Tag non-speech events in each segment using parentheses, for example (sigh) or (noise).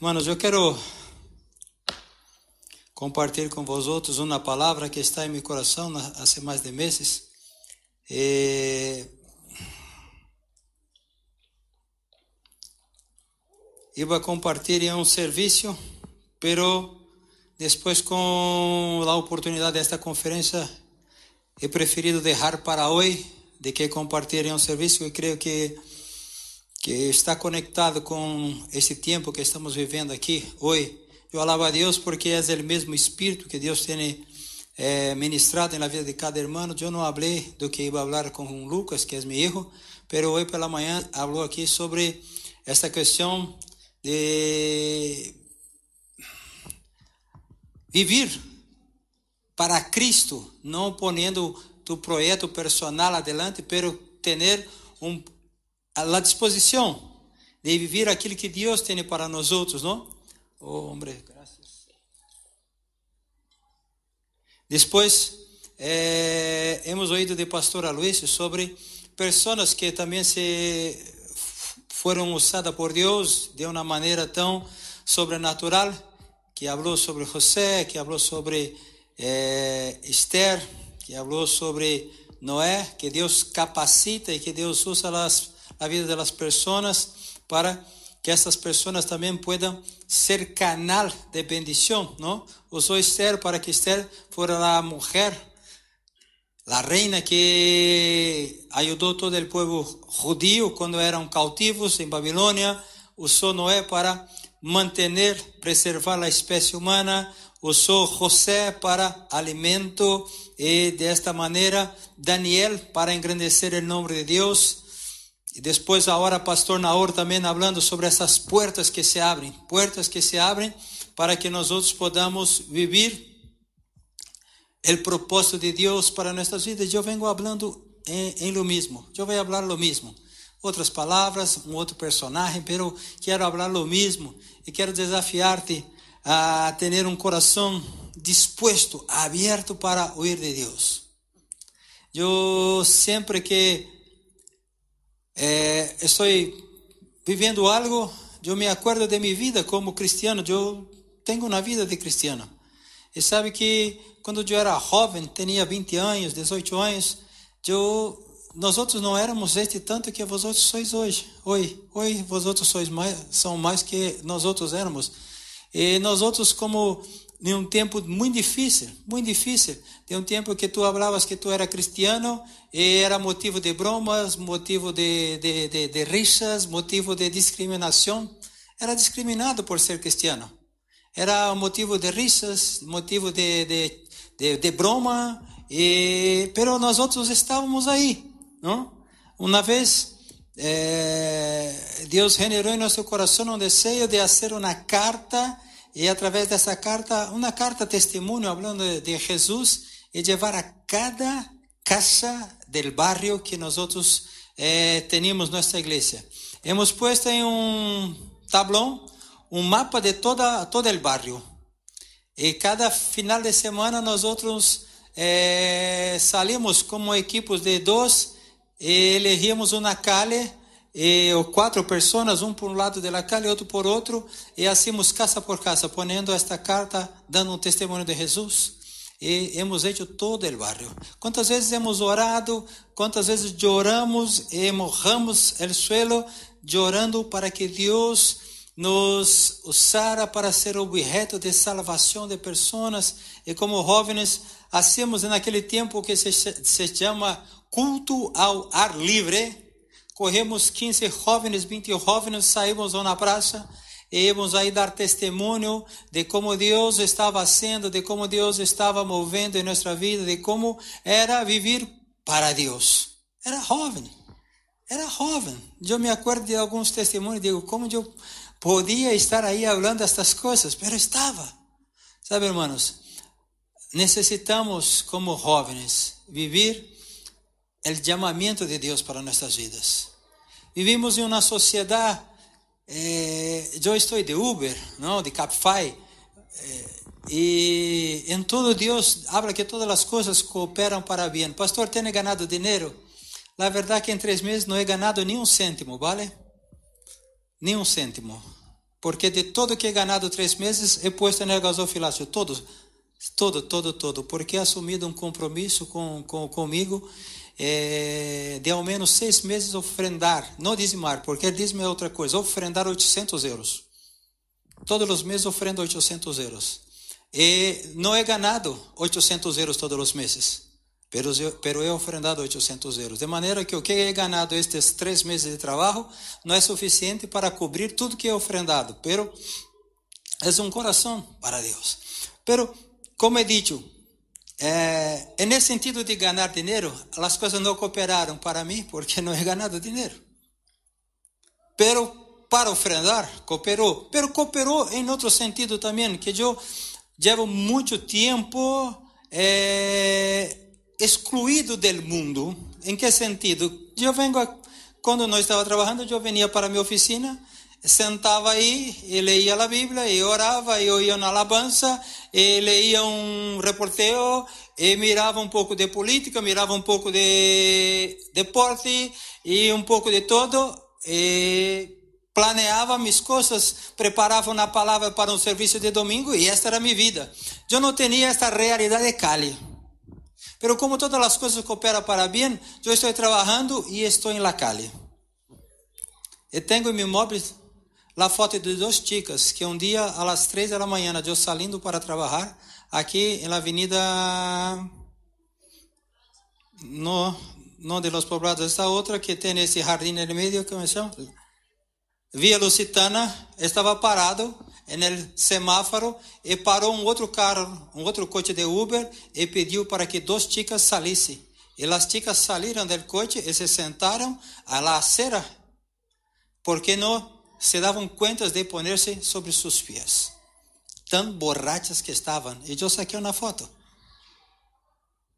Hermanos, eu quero compartilhar com vosotros uma palavra que está em meu coração há mais de meses. Eh, iba compartilhar um serviço, pero depois com a oportunidade desta conferência, he preferido deixar para hoje de que compartilhar um serviço. Eu creio que que está conectado com esse tempo que estamos vivendo aqui hoje. Eu alabo a Deus porque é o mesmo Espírito que Deus tem eh, ministrado na vida de cada irmão. Eu não falei do que ia falar com Lucas, que é meu hijo, mas hoje pela manhã falou aqui sobre esta questão de viver para Cristo, não ponendo tu projeto personal adelante, pero ter um a disposição de viver aquilo que Deus tem para nós outros, não? Oh, hombre, graças. Depois, eh, hemos ouído de pastor Aloysio sobre pessoas que também se foram usadas por Deus de uma maneira tão sobrenatural, que falou sobre José, que falou sobre eh, Esther, que falou sobre Noé, que Deus capacita e que Deus usa as a vida das pessoas para que essas pessoas também possam ser canal de bendição, não? Usou Esther para que Esther fora a mulher, a reina que ajudou todo o povo judío quando eram cautivos em Babilônia. Usou Noé para manter, preservar a espécie humana. Usou José para alimento e desta maneira Daniel para engrandecer o nome de Deus. E depois agora pastor Naor também falando sobre essas portas que se abrem, portas que se abrem para que nós outros podamos viver o propósito de Deus para nossas vidas. Eu venho falando em, em lo mesmo. Eu vou falar lo mesmo. Outras palavras, um outro personagem, pero quero falar lo mesmo e quero desafiar-te a ter um coração disposto, aberto para ouvir de Deus. Eu sempre que eh, estou vivendo algo, eu me acordo de minha vida como cristiano, eu tenho uma vida de cristiano. E sabe que quando eu era jovem, tinha 20 anos, 18 anos, eu, nós outros não éramos este tanto que outros sois hoje. Oi, oi, outros sois mais, são mais que nós outros éramos. E nós outros como em um tempo muito difícil, muito difícil. Tem um tempo que tu falavas que tu era cristiano e era motivo de bromas, motivo de, de, de, de rixas, motivo de discriminação. Era discriminado por ser cristiano. Era motivo de rixas, motivo de, de, de, de broma, e, pero nós outros estávamos aí, não? Uma vez eh, Deus generou em nosso coração um desejo de fazer uma carta e através dessa carta, uma carta testemunho falando de, Jesus e levar a cada casa del barrio que nós eh, temos nossa igreja. Hemos puesto em um tablão um mapa de toda todo o barrio. E cada final de semana nós outros eh, salimos como equipos de dois e elegíamos uma calle e quatro pessoas, um por um lado da calle e outro por outro, e hacíamos casa por casa, ponendo esta carta, dando um testemunho de Jesus. E hemos hecho todo o barrio. Quantas vezes hemos orado, quantas vezes choramos e mojamos o suelo, chorando para que Deus nos usara para ser objeto de salvação de pessoas. E como jovens, hacemos naquele tempo que se, se chama culto ao ar livre corremos 15 jovens, 20 jovens, saímos na praça e íamos aí dar testemunho de como Deus estava sendo, de como Deus estava movendo em nossa vida, de como era viver para Deus. Era jovem, era jovem. Eu me acordo de alguns testemunhos, digo, como eu podia estar aí falando estas coisas, mas estava. Sabe, irmãos, necessitamos como jovens viver o chamamento de Deus para nossas vidas. Vivimos em uma sociedade, eh, eu estou de Uber, não, de Capify, eh, e em todo Deus habla que todas as coisas cooperam para bem. Pastor, tem ganado dinheiro? La verdade que em três meses não he ganado nem um cêntimo, vale? Nem um cêntimo. Porque de todo que he ganado três meses, he puesto no gasofilácio. Todo, todo, todo, todo. Porque he assumido um compromisso com, com, comigo é, de ao menos seis meses ofrendar, não dizimar, porque dízimo é outra coisa, ofrendar 800 euros. Todos os meses ofrendo 800 euros. E não é ganado 800 euros todos os meses, pero, pero he ofrendado 800 euros. De maneira que o que he ganado estes três meses de trabalho não é suficiente para cobrir tudo que he ofrendado, pero é um coração para Deus. Pero, como he dicho, é, é nesse sentido de ganhar dinheiro, as coisas não cooperaram para mim porque não he ganado dinheiro. Pero para ofrendar, cooperou. Pero cooperou em outro sentido também, que eu llevo muito tempo é, excluído do mundo. Em que sentido? Eu vengo, a, quando não estava trabalhando, eu venia para minha oficina, sentava aí e leía a Bíblia, e orava, e oía uma alabança, e leía um reporteo, e mirava um pouco de política, mirava um pouco de deporte, e um pouco de todo, e planeava minhas coisas, preparava uma palavra para um serviço de domingo, e esta era minha vida. Eu não tinha esta realidade de Cali. Pero como todas as coisas cooperam para bem, eu estou trabalhando e estou em La Cali. E tenho em a foto de duas chicas que um dia às três da manhã eu saindo para trabalhar aqui na avenida no no de los poblados esta outra que tem esse jardim no meio que se chama Via Lusitana estava parado no semáforo e parou um outro carro, um outro coche de Uber e pediu para que duas chicas salissem. E as chicas saíram do coche e se sentaram a la acera porque não se davam conta de ponerse sobre seus pés. Tão borrachas que estavam. E eu saquei uma foto.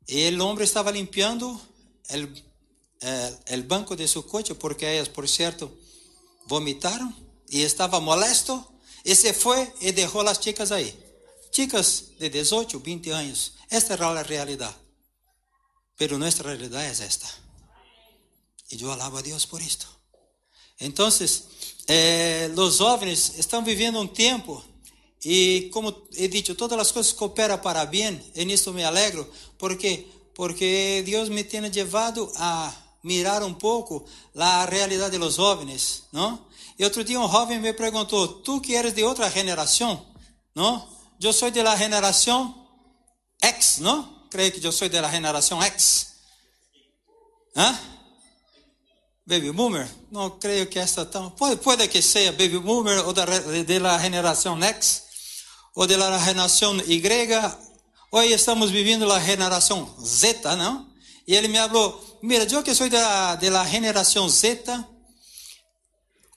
E o homem estava limpando o el banco de seu coche, porque elas, por certo, vomitaram e estava molesto e se foi e deixou as chicas aí. Chicas de 18, 20 anos. Esta era a realidade. Pero nossa realidade é esta. E eu alabo a Deus por isto. Então, eh, os jovens estão vivendo um tempo e como he dicho, todas as coisas cooperam para bem, e nisso me alegro, porque porque Deus me tem levado a mirar um pouco a realidade dos jovens, não? E outro dia um jovem me perguntou: "Tu que eres de outra geração, não? Eu sou de la geração X, não? Creio que eu sou de la geração X. Hã? Baby Boomer? Não creio que esta tão. Pode, pode que seja Baby Boomer ou da, de la geração X ou de la geração Y. Hoje estamos vivendo a geração Z, não? E ele me falou: Mira, eu que sou da de la geração Z,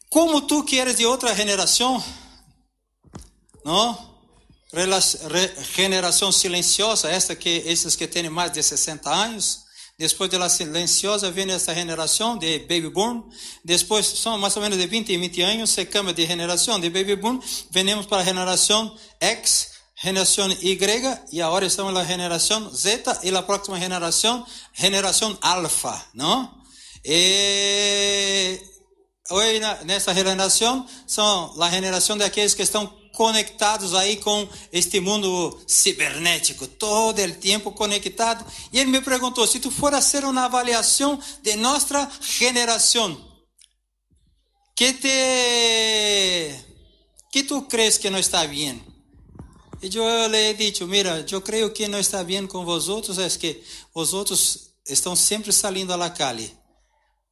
como tu que eres de outra geração, não? Geração silenciosa, esta que esses que têm mais de 60 anos, depois de la silenciosa vem essa geração de baby boom. Depois são mais ou menos de 20 e 20 anos, se cambia de geração de baby boom. Venemos para a geração X, geração Y e agora estamos na geração Z e a próxima geração, geração alfa, não? E hoje nessa geração são a geração daqueles que estão conectados aí com este mundo cibernético, todo o tempo conectado. E ele me perguntou: se tu for fazer uma avaliação de nossa geração, que te que tu crees que não está bem? E eu lhe he dicho, mira, eu creio que não está bem com vosotros é que vosotros estão sempre saindo a la calle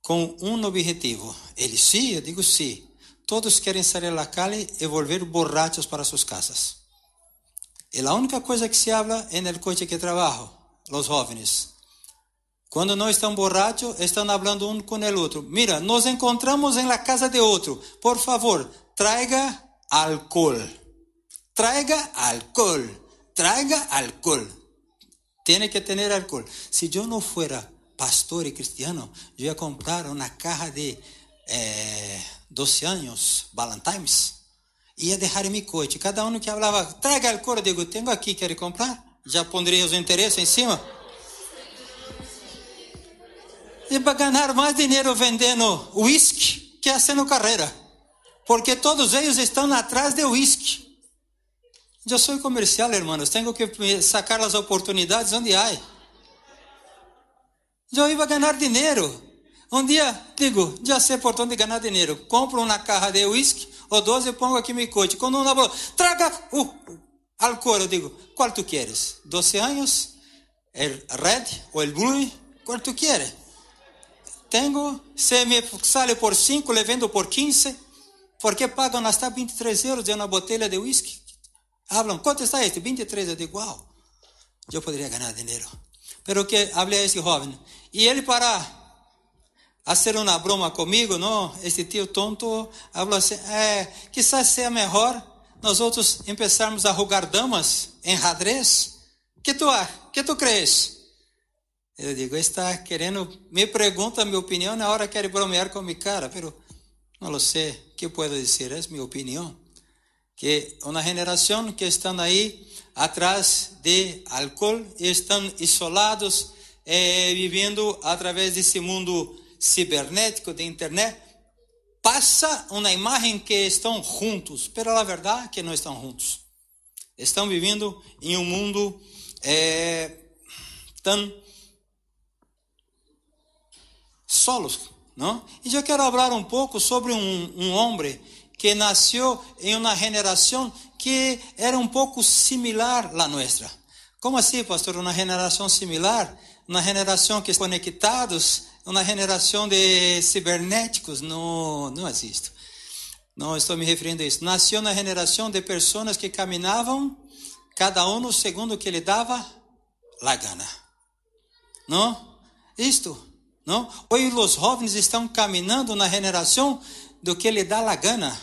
com um objetivo. Ele sim, eu digo sim. Todos querem sair à calle e volver borrachos para suas casas. E a única coisa que se habla é no coche que trabalho, os jovens. Quando não estão borrachos, estão falando um com o outro. Mira, nos encontramos em la casa de outro. Por favor, traiga alcohol. Traiga alcohol. Traiga alcohol. Tiene que ter alcohol. Se eu não fuera pastor e cristiano, eu ia comprar uma caja de eh, 12 anos, Valentine's, ia deixar em coche. Cada um que falava, traga alcohol, eu digo, tenho aqui, quer comprar? Já pondrei os interesses em cima. E para ganhar mais dinheiro vendendo whisky que fazendo carreira. porque todos eles estão atrás de whisky. Eu sou comercial, hermanos, tenho que sacar as oportunidades onde há. Eu ia ganhar dinheiro. Um dia, digo, já sei por onde ganhar dinheiro. Compro uma carra de whisky ou 12 e pongo aqui meu coche. Quando um falou, traga o álcool, eu digo, qual tu queres? 12 anos? El red ou el blue? Qual tu queres? Tenho, se me sale por 5, le vendo por 15. ¿Por qué pagan hasta 23 euros de uma botella de whisky? Hablan, quanto está este? 23. Eu digo, wow, eu poderia ganhar dinheiro. Pero que hablé a esse jovem. E ele para fazer uma broma comigo, não? Esse tio tonto falou assim, é, quizás melhor nós outros começarmos a jogar damas em xadrez. Que tu, que tu crees? Eu digo, está querendo, me pergunta minha opinião, na hora quer bromear com mi cara, pero não sei, que puedo dizer? É minha opinião. Que uma geração que estão aí atrás de álcool estão isolados, eh, vivendo através desse mundo cibernético de internet, passa uma imagem que estão juntos, pero a verdade é que não estão juntos. Estão vivendo em um mundo é, tão solos, não? E eu quero falar um pouco sobre um, um homem que nasceu em uma geração que era um pouco similar à nossa. Como assim, pastor? Uma geração similar? Uma geração que conectados uma geração de cibernéticos não, não existe. Não estou me referindo a isso. Nasceu na geração de pessoas que caminhavam, cada um segundo o que lhe dava la gana. Não? Isto, não? Hoje os jovens estão caminhando na geração do que lhe dá la gana.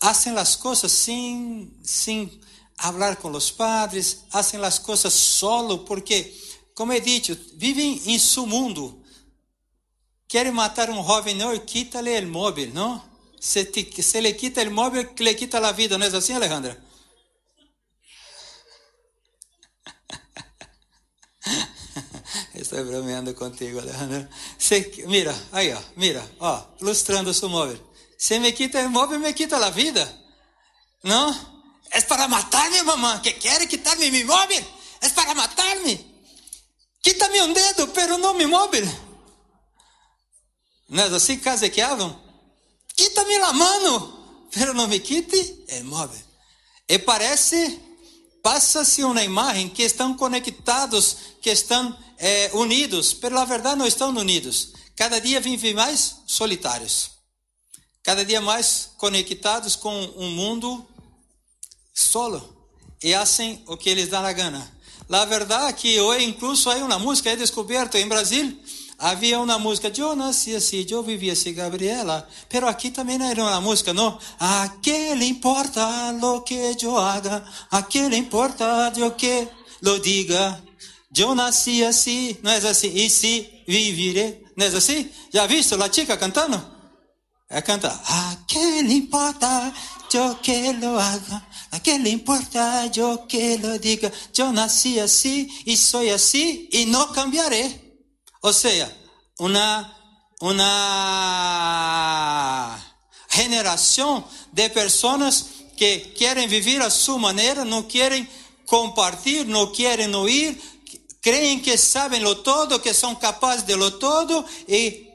Hacen as coisas sem, sem falar com os padres, hacen as coisas solo, porque como he dicho, vivem em seu mundo. Querem matar um jovem, não, quita-lhe o móvel, não? Se, te, se le quita o móvel, le quita a vida, não é assim, Alejandra? (laughs) Estou bromeando contigo, Alejandra. Se, mira, aí, ó, mira, ó, ilustrando seu móvel. Se me quita o móvel, me quita a vida. Não? É para matar-me, mamãe, que quer quitar-me meu móvel? É para matar-me. Quita-me um dedo, pero não me móvel. Não é assim que casequeavam? Quita-me a mano, pero não me quite o móvel. E parece, passa-se uma imagem que estão conectados, que estão é, unidos, pero na verdade não estão unidos. Cada dia vivem mais solitários. Cada dia mais conectados com um mundo solo. E fazem o que eles dão a gana. La verdad que hoy incluso hay una música, he descubierto en Brasil, había una música, yo nací así, yo viví así, Gabriela, pero aquí también hay una música, ¿no? ¿A qué le importa lo que yo haga? ¿A qué le importa yo que lo diga? Yo nací así, no es así, y sí viviré, ¿no es así? ¿Ya has visto la chica cantando? Ella canta, ¿a qué le importa yo que lo haga? ¿A qué le importa yo que lo diga? Yo nací así y soy así y no cambiaré. O sea, una, una generación de personas que quieren vivir a su manera, no quieren compartir, no quieren oír, creen que saben lo todo, que son capaces de lo todo y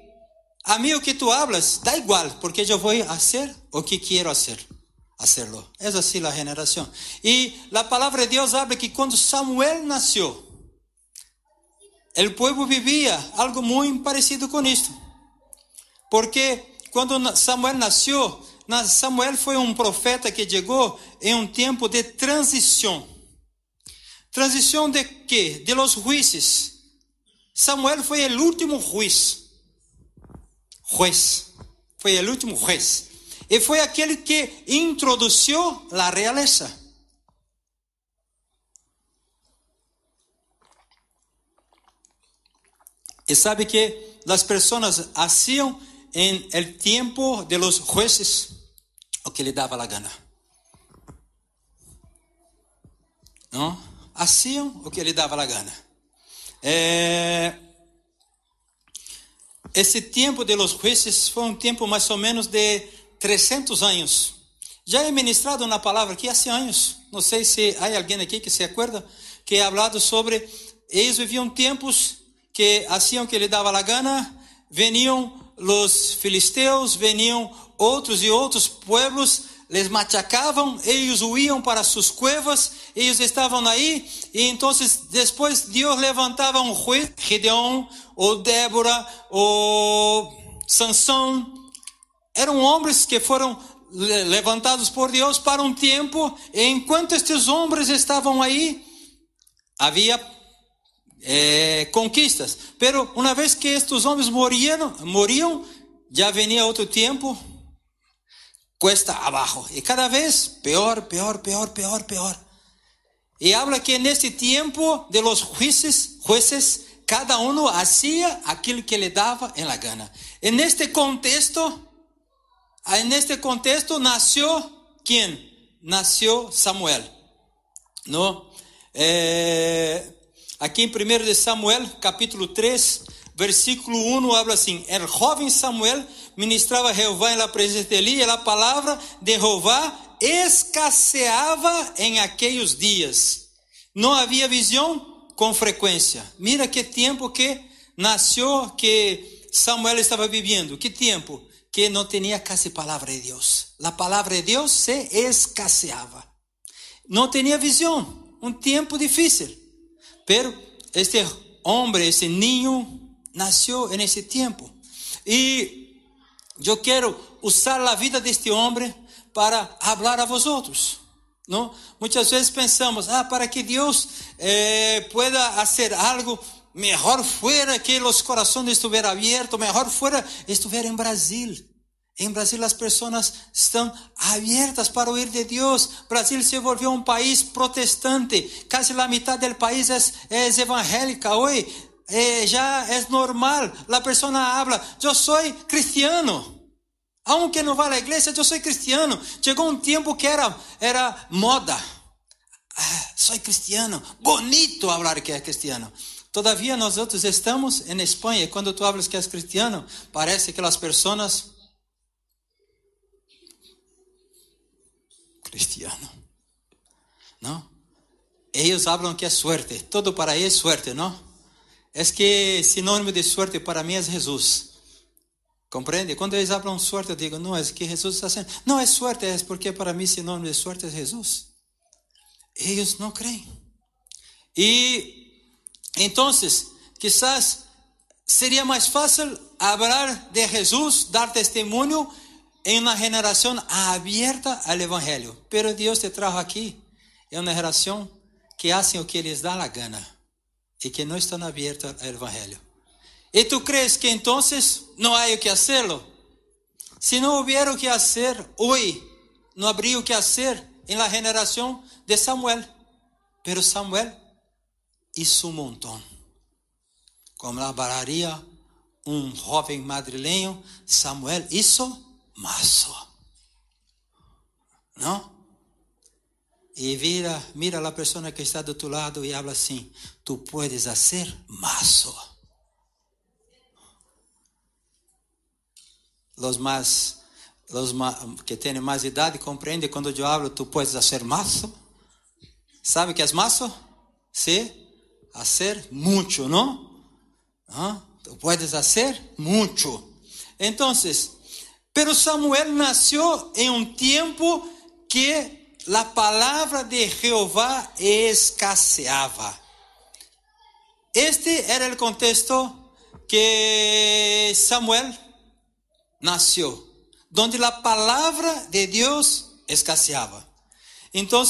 a mí o que tú hablas, da igual, porque yo voy a hacer o que quiero hacer hacerlo. Es así la generación. Y la palabra de Dios habla que cuando Samuel nació, el pueblo vivía algo muy parecido con esto. Porque cuando Samuel nació, Samuel foi um profeta que chegou em um tempo de transição. Transição de quê? De los juízes. Samuel foi o último juiz. Juez. Foi o último juez. E foi aquele que introduziu a realeza. E sabe que as pessoas haciam em el tempo de los jueces o que lhe dava a gana. Não? Haciam o que lhe dava a gana. Esse tempo de los jueces foi um tempo mais ou menos de 300 anos. Já é ministrado na palavra aqui há anos. Não sei se há alguém aqui que se acorda que é falado sobre eles viviam tempos que haciam que lhe dava a gana, veniam os filisteus, veniam outros e outros pueblos, les machacavam, eles huíam para suas cuevas, eles estavam aí, e então depois Deus levantava um juiz, Gideon, ou Débora, ou Sansão, eram homens que foram levantados por Deus para um tempo, e enquanto estes homens estavam aí, havia é, conquistas. Pero uma vez que estes homens moriam, moriam, já venia outro tempo, cuesta abaixo. E cada vez pior, pior, pior, pior, pior. E habla que neste tempo de los jueces, jueces cada um hacía aquilo que lhe dava em la gana. E neste contexto, neste contexto nasceu quem? Nasceu Samuel. No, é, aqui em 1 de Samuel, capítulo 3, versículo 1, habla assim: El jovem Samuel ministrava Jeová em la presença de Eli, e a palavra de Jeová escasseava em aqueles dias. Não havia visão com frequência. Mira que tempo que nasceu, que Samuel estava vivendo. Que tempo que não tinha quase palavra de Deus. A palavra de Deus se escasseava. Não tinha visão. Um tempo difícil. Pero este homem, esse ninho, nasceu nesse tempo. E eu quero usar a vida deste homem para falar a vosotros. Não? Muitas vezes pensamos, ah, para que Deus eh, pueda fazer algo, melhor fuera que os corações estuvieran abertos, melhor fuera estiver em Brasil. Em Brasil as pessoas estão abertas para ouvir de Deus. Brasil se volvió um país protestante. Casi la mitad del país é, evangélica hoje. Eh, já é normal. A pessoa habla, eu sou cristiano. Aunque não vá à igreja, eu sou cristiano. Chegou um tempo que era, era moda. Ah, sou cristiano. Bonito falar que é cristiano. Todavia, nós outros estamos em Espanha quando tu hablas que és cristiano, parece que as pessoas. Cristiano. Não? Eles falam que é sorte. Todo para eles é sorte, não? É que sinônimo de sorte para mim é Jesus. Compreende? Quando eles falam sorte, eu digo, não, é que Jesus está sendo. Não é sorte, é porque para mim sinônimo de sorte é Jesus. Eles não creem. E então, quizás seria mais fácil falar de Jesus, dar testemunho em uma geração aberta ao Evangelho. Pero Deus te trajo aqui em uma geração que fazem o que lhes dá a gana e que não estão abertos ao Evangelho. E tu crees que entonces não há o que hacerlo? Se não houver o que hacer hoje, não habría o que hacer en la generación de Samuel. Pero Samuel hizo un montón. Como hablaría um jovem madrileño, Samuel hizo mazo. Não? E vira, mira a pessoa que está do teu lado e habla assim: Tu puedes hacer mazo. los más, los que tienen más edad comprende cuando yo hablo, tú puedes hacer mazo. ¿Sabe qué es mazo? Sí, hacer mucho, ¿no? ¿Ah? Tú puedes hacer mucho. Entonces, pero Samuel nació en un tiempo que la palabra de Jehová escaseaba. Este era el contexto que Samuel nasceu, donde a palavra de Deus escasseava. Então,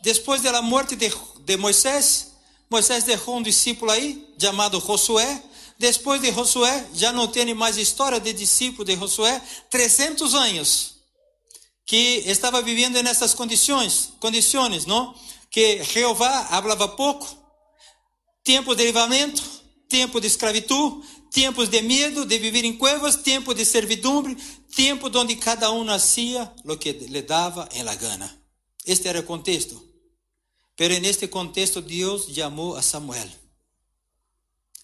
depois da morte de, de Moisés, Moisés deixou um discípulo aí, chamado Josué. Depois de Josué, já não tem mais história de discípulo de Josué, 300 anos que estava vivendo nessas condições, condições, não? Que Jeová falava pouco, tempo de livramento, tempo de escravidão, tempos de medo, de viver em cuevas, tempo de servidumbre, tempo onde cada um nascia lo que lhe dava em la gana. Este era o contexto. Pero neste contexto Deus chamou a Samuel.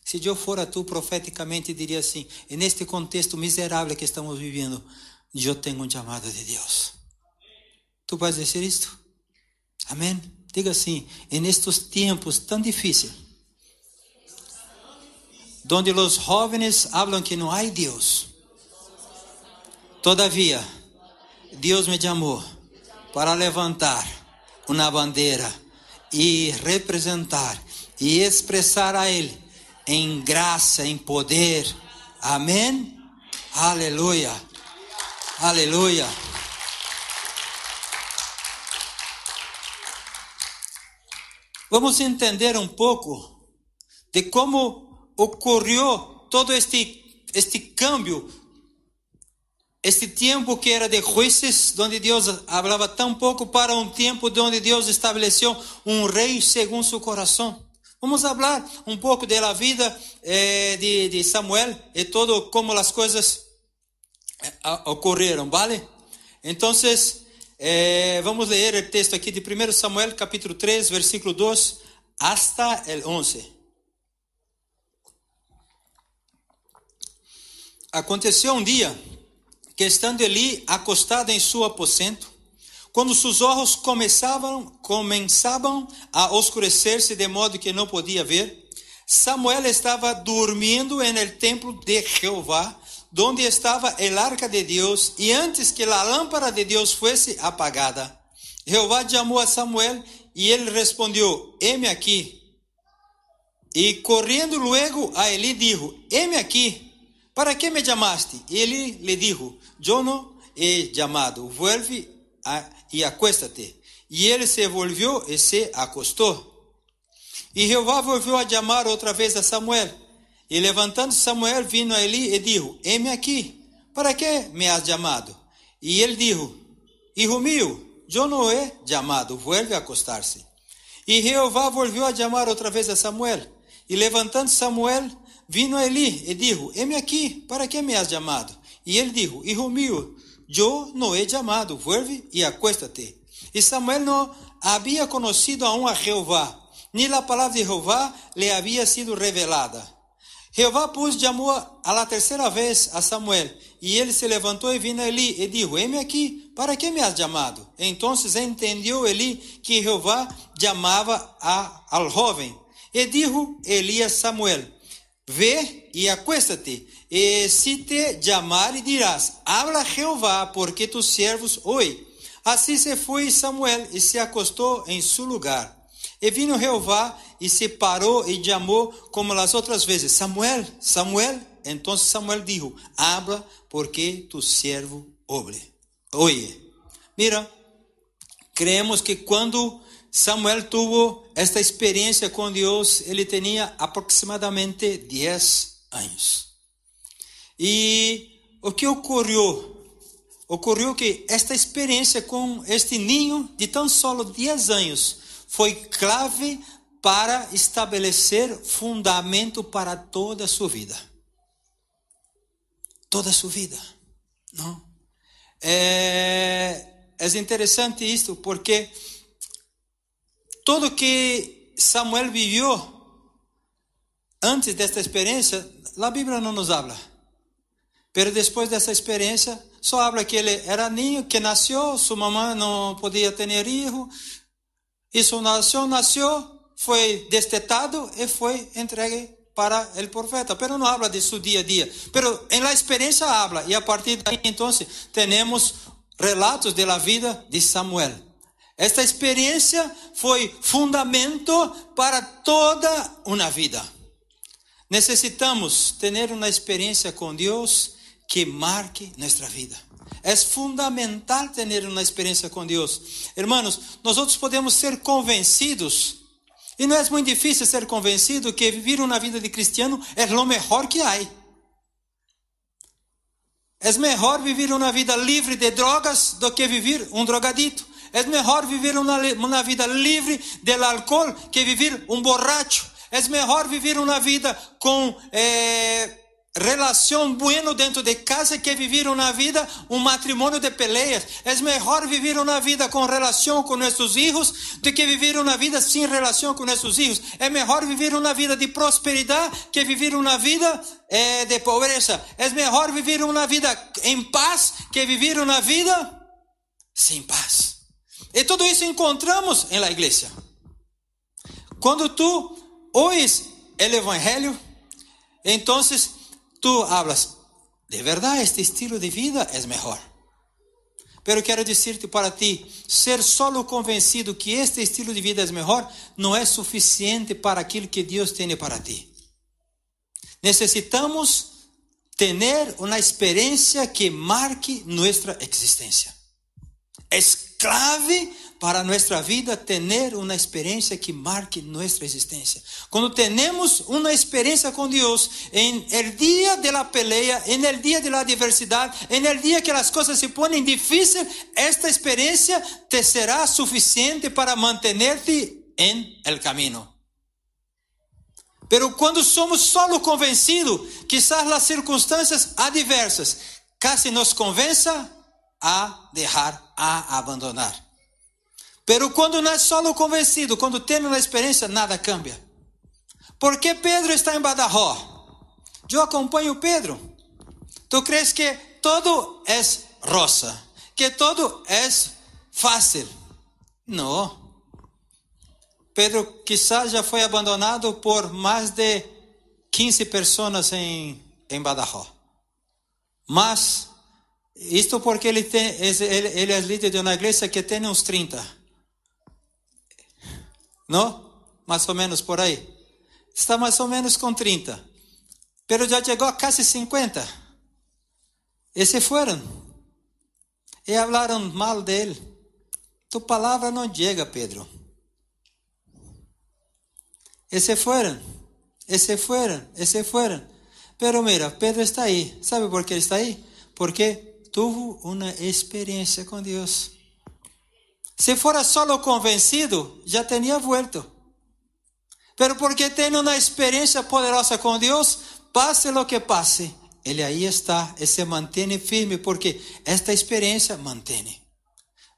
Se eu fora tu profeticamente diria assim, neste contexto miserável que estamos vivendo, eu tenho um chamado de Deus. Tu vais dizer isto? Amém? Diga assim, em estes tempos tão difíceis, onde os jovens falam que não há Deus, todavia, Deus me chamou para levantar uma bandeira e representar e expressar a Ele em graça, em poder. Amém? Aleluia. Aleluia. Vamos entender um pouco de como ocorreu todo este, este câmbio, este tempo que era de juízes, onde Deus falava tão pouco, para um tempo onde Deus estabeleceu um rei segundo seu coração. Vamos falar um pouco da vida eh, de, de, Samuel e todo como as coisas eh, ocorreram, ¿vale? Então, eh, vamos ler o texto aqui de 1 Samuel, capítulo 3, versículo 2 hasta el 11. Aconteceu um dia que, estando ali acostado em seu aposento, quando seus olhos começavam, começavam a oscurecer-se de modo que não podia ver, Samuel estava dormindo en el templo de Jeová, donde estava el arca de Deus, e antes que a lâmpada de Deus fosse apagada, Jeová chamou a Samuel e ele respondeu: Heme aqui. E correndo luego a Eli dijo: Heme aqui. ¿Para que me chamaste? Ele lhe dijo: Eu não he chamado. Vuelve e acuéstate. E ele se volvió e se acostou. E Jeová volviu a chamar outra vez a Samuel. E levantando Samuel, vino a Eli e dijo: Heme aqui, para que me has chamado? E ele dijo: Hijo mío, eu não he chamado, vuelve a acostar-se. E Jeová volviu a chamar outra vez a Samuel. E levantando Samuel, vino a Eli e dijo: Heme aqui, para que me has chamado? E ele dijo: Hijo mío, eu não he chamado, vuelve e acuéstate. E Samuel não havia conhecido aún a Jeová, nem a palavra de Jeová lhe havia sido revelada. Jeová, pois, chamou a la terceira vez a Samuel, e ele se levantou e vino a Eli, e disse: Heme aqui, para que me has chamado? Então entendeu Eli que Jeová chamava a, al jovem. E dijo Eli a Samuel: Ve e acuéstate, e se te chamar, dirás: Habla Jeová, porque tus servos oi. Assim se foi Samuel e se acostou em seu lugar. E vino Jeová e se parou e chamou como as outras vezes: Samuel, Samuel. Então Samuel dijo: Habla, porque tu servo obre. Oye. Mira, creemos que quando Samuel tuvo esta experiência com Deus, ele tinha aproximadamente 10 anos. E o que ocorreu? Ocorreu que esta experiência com este ninho de tão solo 10 anos foi clave para estabelecer fundamento para toda a sua vida. Toda a sua vida. Não? É, é interessante isto porque tudo que Samuel viveu antes desta experiência, a Bíblia não nos habla. Pero depois dessa experiência, só habla que ele era niño, que nasceu, sua mamãe não podia ter filho, sua nação nasceu, foi destetado e foi entregue para o profeta. Pero não habla de seu dia a dia. Pero em la experiência habla, e a partir daí então temos relatos da vida de Samuel. Esta experiência foi fundamento para toda uma vida. Necessitamos ter uma experiência com Deus que marque nuestra vida. É fundamental ter uma experiência com Deus. Hermanos, nós podemos ser convencidos, e não é muito difícil ser convencido que viver uma vida de cristiano é o melhor que há. É melhor viver uma vida livre de drogas do que viver um drogadito. É melhor viver uma, uma vida livre do álcool que viver um borracho. É melhor viver uma vida com eh, relação bueno dentro de casa que vivir uma vida, um matrimônio de peleas. É melhor viver uma vida com relação com nossos filhos do que viver uma vida sem relação com nossos filhos. É melhor viver uma vida de prosperidade que viver uma vida eh, de pobreza. É melhor viver uma vida em paz que viver uma vida sem paz. E tudo isso encontramos em la igreja. Quando tu ouves o evangelho, então tú hablas, de verdad este estilo de vida es mejor. Pero quero dizer-te para ti, ser solo convencido que este estilo de vida é melhor não é suficiente para aquilo que Deus tem para ti. Necessitamos ter uma experiência que marque nossa existência. É clave para nuestra vida tener una experiencia que marque nuestra existencia. Cuando tenemos una experiencia con Dios en el día de la pelea, en el día de la adversidad, el día que las cosas se ponen difíciles, esta experiencia te será suficiente para mantenerte en el camino. Pero cuando somos solo convencidos, quizás las circunstancias adversas casi nos convenza a dejar, a abandonar. Pero quando não é solo convencido, quando tem uma experiência, nada cambia. Por que Pedro está em Badarró? Eu acompanho Pedro. Tu crees que todo é rosa? Que todo é fácil? Não. Pedro quizás já foi abandonado por mais de 15 pessoas em, em Badarró. Mas, isto porque ele, tem, ele, ele é líder de uma igreja que tem uns 30. Não? Mais ou menos por aí. Está mais ou menos com 30. Pero já chegou a quase 50. E se foram. E falaram mal dele. Tu palavra não chega, Pedro. E se foram. E se foram. E se foram. Pero mira, Pedro está aí. Sabe por que está aí? Porque tuvo uma experiência com Deus. Se fora solo convencido, já teria vuelto. Pero porque tem uma experiência poderosa com Deus, passe lo que passe, ele aí está e se mantém firme, porque esta experiência mantém.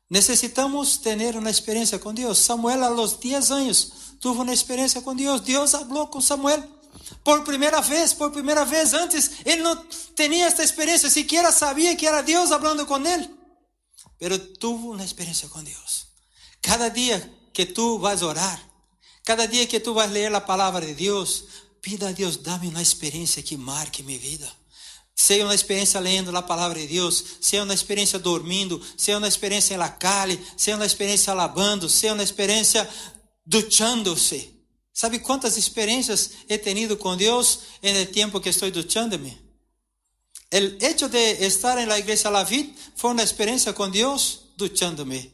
Necessitamos ter uma experiência com Deus. Samuel, a los 10 anos, tuvo uma experiência com Deus. Deus falou com Samuel por primeira vez, por primeira vez. Antes, ele não tinha esta experiência, sequer sabia que era Deus falando com ele pero tuvo uma experiência com Deus. Cada dia que tu vas orar, cada dia que tu vas a palavra de Deus, pida a Deus, dá-me uma experiência que marque minha vida. Seja uma experiência lendo a palavra de Deus, seja uma experiência dormindo, seja uma experiência em la calle, seja uma experiência alabando, seja uma experiência duchando-se. Sabe quantas experiências he tenido com Deus no tempo que estou duchando-me? El hecho de estar en la iglesia Vid fue una experiencia con Dios duchándome.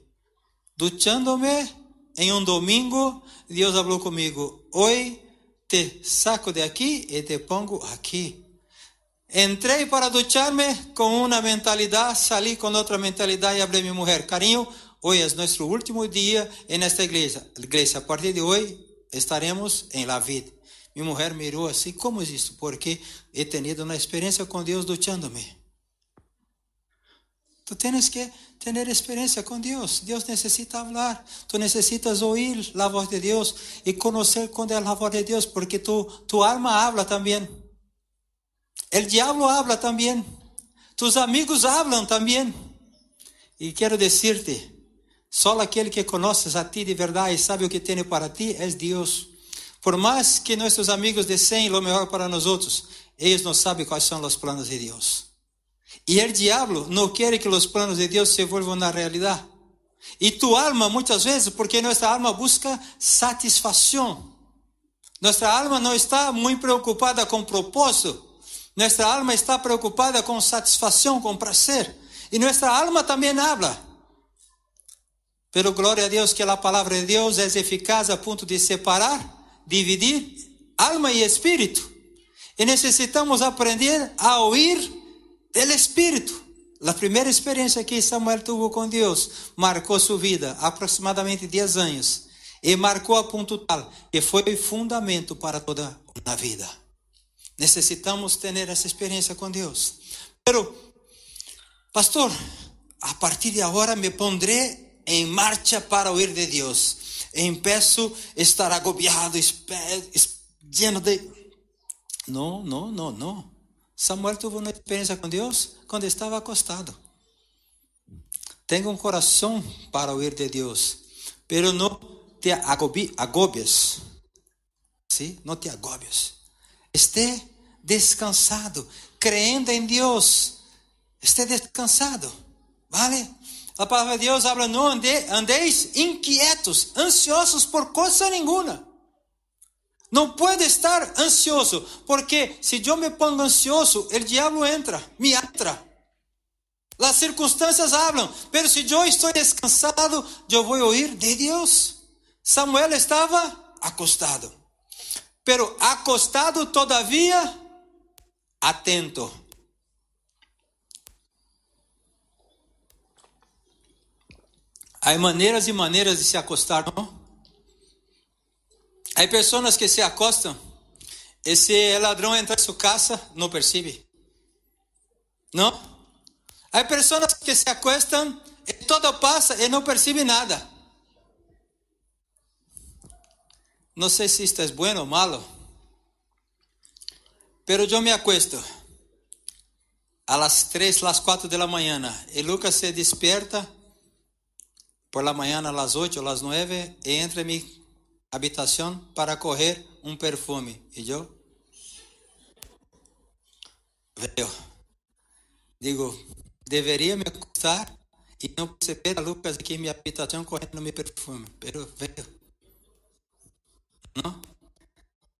Duchándome en un domingo, Dios habló conmigo. Hoy te saco de aquí y te pongo aquí. Entré para ducharme con una mentalidad, salí con otra mentalidad y hablé a mi mujer, cariño, hoy es nuestro último día en esta iglesia. iglesia. A partir de hoy estaremos en la vid. Minha mulher mirou assim: como é isso? Porque he tenido uma experiência com Deus duchando-me. Tu tens que ter experiência com Deus. Deus necessita falar. Tu necessitas ouvir a voz de Deus e conhecer quando é a voz de Deus, porque tu, tu alma habla também. O diabo habla também. Tus amigos hablam também. E quero dizer-te: só aquele que conheces a ti de verdade e sabe o que tem para ti é Deus. Por mais que nossos amigos desejem o melhor para nós outros, eles não sabem quais são os planos de Deus. E o diabo não quer que os planos de Deus se volvam na realidade. E tu alma, muitas vezes, porque nossa alma busca satisfação. Nossa alma não está muito preocupada com propósito. Nossa alma está preocupada com satisfação, com prazer. E nossa alma também habla. Pero glória a Deus que a palavra de Deus é eficaz a ponto de separar dividir alma e espírito. E necessitamos aprender a ouvir do Espírito. A primeira experiência que Samuel teve com Deus marcou sua vida, aproximadamente 10 anos, e marcou a ponto tal que foi fundamento para toda a vida. Necesitamos ter essa experiência com Deus. Pero, pastor, a partir de agora me pondré em marcha para ouvir de Deus. Empeço a estar agobiado, lleno de. Não, não, não, não. Samuel teve uma experiência com Deus quando estava acostado. Tenha um coração para ouvir de Deus, pero não te agobies. ¿Sí? Não te agobies. Esté descansado, creyendo em Deus. Esté descansado. ¿Vale? A palavra de Deus habla: não ande, andeis inquietos, ansiosos por coisa nenhuma. Não pode estar ansioso, porque se eu me pongo ansioso, o diabo entra, me entra. As circunstâncias hablam, pero se eu estou descansado, eu vou ouvir de Deus. Samuel estava acostado, pero acostado todavia atento. Há maneiras e maneiras de se acostar, não? Há pessoas que se acostam e se ladrão entra em sua casa, não percebe. Não? Há pessoas que se acostam e todo passa e não percebe nada. Não sei se isto é bom ou malo, pero eu me acuesto a las 3, las 4 de la mañana e Lucas se desperta por la mañana a las 8, a las 9 e entra em mi habitação para correr um perfume. E eu veio. Digo, deveria me acostar e não perceber a Lucas aqui em minha habitação correndo meu perfume. Pero veio. Não?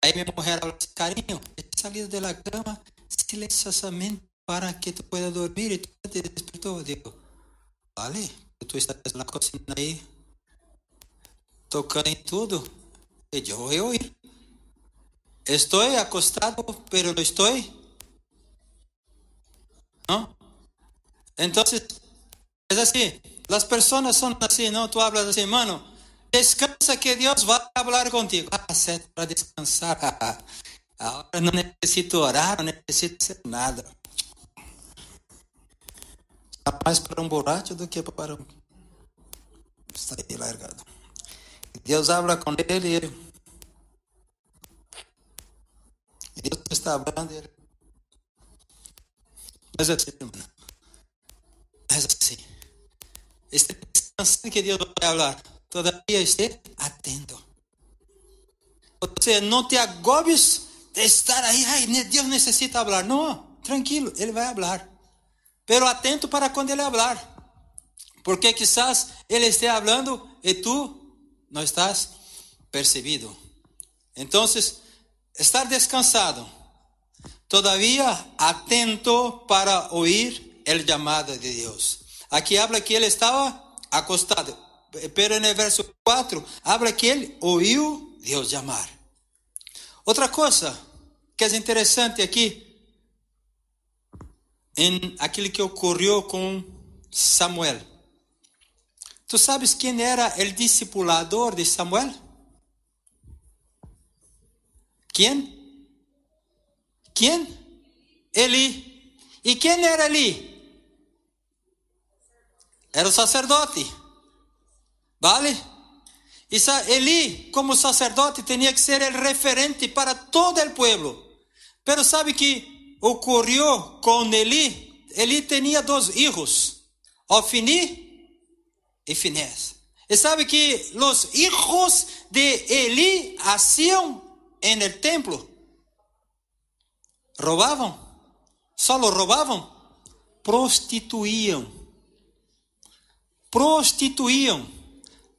Aí minha mulher falou assim, carinho, salido da cama silenciosamente para que tu pueda dormir e tu te despertou. Digo, vale, tu estás na cozinha aí, tocando em tudo, e eu ouvir. Estou acostado, pero não estou. ¿No? Então, é assim, as pessoas são assim, não? Tu hablas assim, mano, descansa que Deus vai falar contigo. Ah, certo, para descansar. (laughs) Agora não necessito orar, não necessito ser nada. Está mais para um borracho do que para um. Está aí largado. Deus habla com ele e. Deus está falando ele. Mas assim, irmão. Mas assim. Este descanso que Deus vai falar. Todavia esteja atento. Ou seja, não te agobies de estar aí. Ai, Deus necessita falar. Não, tranquilo, Ele vai falar. Pero atento para quando Ele falar. Porque quizás Ele esteja falando e tu não estás percebido. Então, estar descansado, todavia atento para oír el llamado de Deus. Aqui habla que ele estava acostado, pero no verso 4 habla que ele ouviu Deus chamar. Outra coisa que é interessante aqui, em aquilo que ocorreu com Samuel. Tu sabes quem era o discipulador de Samuel? Quem? Quem? Eli. E quem era Eli? Era o sacerdote. Vale? Eli, como sacerdote, tinha que ser o referente para todo o povo. Pero sabe que ocorreu com Eli? Eli tinha dois filhos, Ofni e Finés. E sabe que os hijos de Eli hacían en el templo? Roubavam? Só roubavam? Prostituíam. Prostituíam.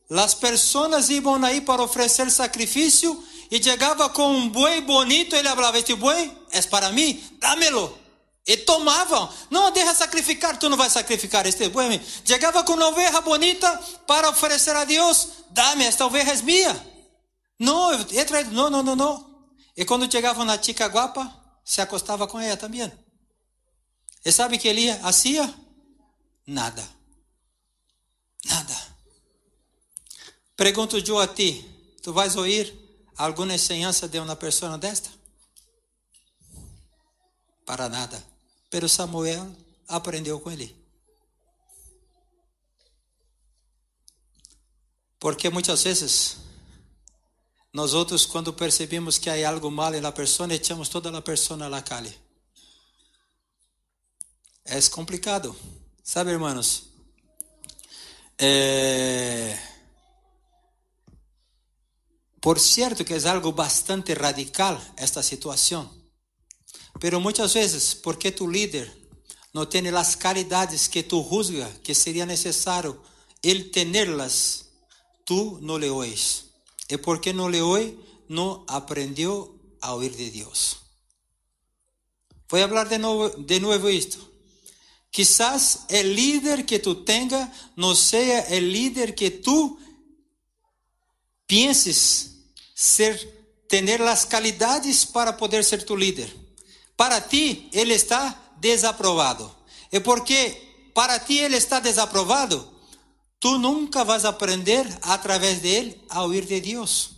As pessoas iam aí para oferecer sacrifício e chegava com um boi bonito, ele falava: Este boi é para mim, dámelo. E tomavam. Não, deixa sacrificar, tu não vais sacrificar este boi. Chegava com uma oveja bonita para oferecer a Deus. Dá-me, esta oveja é minha. Não, eu traído. Não, não, não, não. E quando chegava na chica guapa, se acostava com ela também. E sabe que ele fazia? Nada. Nada. Pergunto eu a ti, tu vais ouvir alguma ensinança de uma pessoa desta? para nada. Pero Samuel aprendeu com ele. Porque muitas vezes nós outros quando percebemos que há algo mal na pessoa, echamos toda a pessoa na calle. É complicado. Sabe, irmãos? É... Por certo que é algo bastante radical esta situação. Pero muitas vezes, porque tu líder não tem as qualidades que tu juzga que seria necessário ele tê-las, tu não le ois. E porque não le oí, não aprendeu a ouvir de Deus. Vou falar de novo, de novo isto. Quizás o líder que tu tenha não seja o líder que tu penses ser, ter as qualidades para poder ser tu líder. Para ti, ele está desaprovado. E porque para ti ele está desaprovado, tu nunca vas aprender através dele a ouvir de Deus.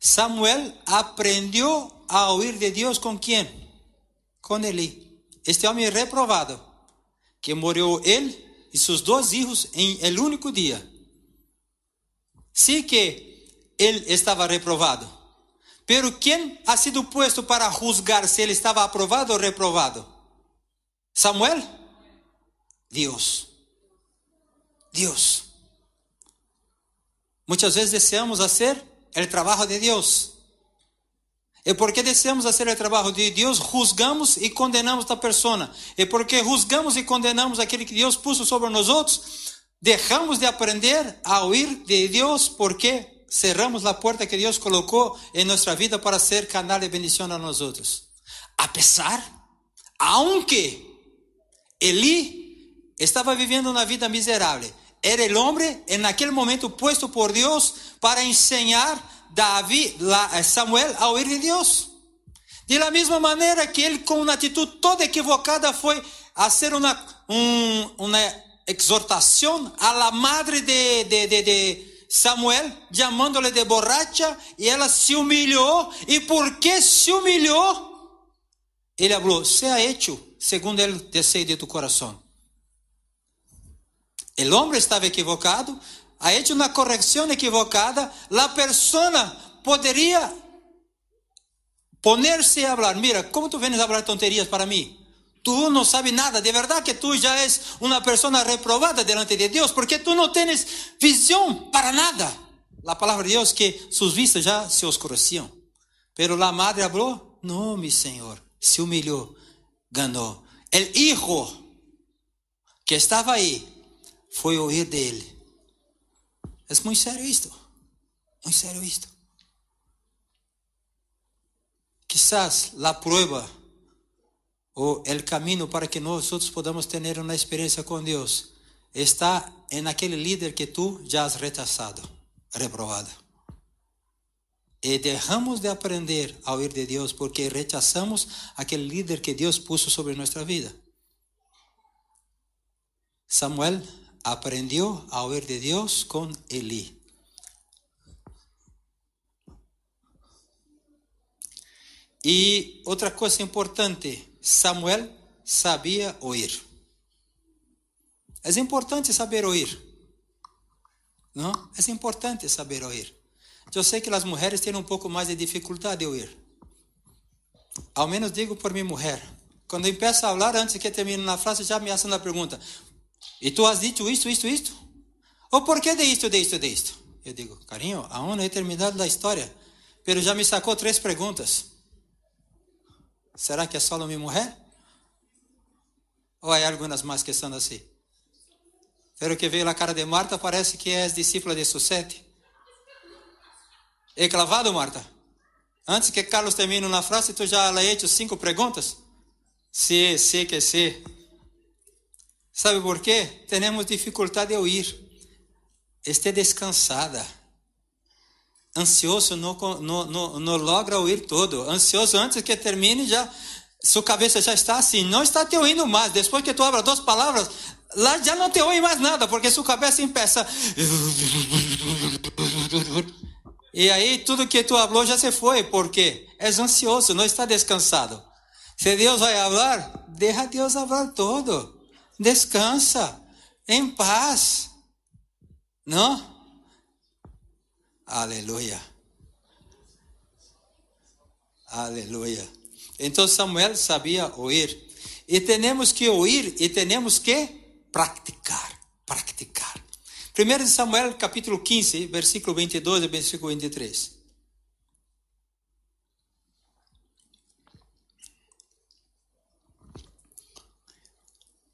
Samuel aprendeu a ouvir de Deus com quem? Com Eli. Este homem reprovado, que morreu ele e seus dois filhos em el único dia. Sim que ele estava reprovado. Pero quem ha sido puesto para juzgar se ele estava aprovado ou reprovado? Samuel? Deus. Deus. Muitas vezes desejamos fazer o trabalho de Deus. E porque desejamos fazer o trabalho de Deus, juzgamos e condenamos a pessoa. E porque juzgamos e condenamos aquele que Deus pôs sobre nós outros, deixamos de aprender a ouvir de Deus porque cerramos a porta que Deus colocou em nossa vida para ser canal de bendição a nós outros. A pesar, aunque Eli estava vivendo uma vida miserável, era o homem em aquele momento posto por Deus para ensinar Davi, Samuel a ouvir de Deus. De la mesma maneira que ele, com uma atitude toda equivocada, foi a ser uma, um, uma exortação à la madre de, de, de, de Samuel chamando-lhe de borracha e ela se humilhou. E porque se humilhou, ele falou: Seja hecho segundo o desejo de tu coração. O homem estava equivocado, ha hecho uma correção equivocada. A pessoa poderia ponerse a falar: Mira, como tu vienes a falar tonterias para mim? Tú no sabes nada, de verdad que tú ya es una persona reprobada delante de Dios, porque tú no tienes visión para nada. La palabra de Dios que sus vistas ya se oscurecieron. Pero la madre habló, no, mi Señor, se humilló, ganó. El hijo que estaba ahí fue oír de él. Es muy serio esto, muy serio esto. Quizás la prueba o el camino para que nosotros podamos tener una experiencia con Dios está en aquel líder que tú ya has rechazado, reprobado. Y dejamos de aprender a oír de Dios porque rechazamos aquel líder que Dios puso sobre nuestra vida. Samuel aprendió a oír de Dios con Elí. Y otra cosa importante, Samuel sabia ouvir. É importante saber ouvir. Não? É importante saber ouvir. Eu sei que as mulheres têm um pouco mais de dificuldade de ouvir. Ao menos digo por minha mulher. Quando eu a falar, antes que termine na frase, já me hacen a pergunta: E tu has dito isto, isto, isto? Por que de isto, de isto, de isto? Eu digo: Carinho, aún não he terminado a história. Pero já me sacou três perguntas. Será que é só minha mulher? Ou há algumas mais que são assim? Pelo que veio na cara de Marta, parece que és discípula de Susete. É clavado, Marta? Antes que Carlos termine na frase, tu já leite cinco perguntas? Sim, sim que sim. Sabe por quê? Temos dificuldade de ouvir. Esteja descansada ansioso não, não, não, não logra ouvir todo. Ansioso antes que termine já sua cabeça já está assim, não está te ouvindo mais. Depois que tu abra duas palavras, lá já não te ouve mais nada, porque sua cabeça empeça. E aí tudo que tu falou já se foi, porque és ansioso, não está descansado. Se Deus vai falar, deixa Deus falar todo. Descansa, em paz. Não? Aleluia. Aleluia. Então Samuel sabia ouvir. E temos que ouvir e temos que praticar. Praticar. 1 Samuel capítulo 15, versículo 22 e versículo 23.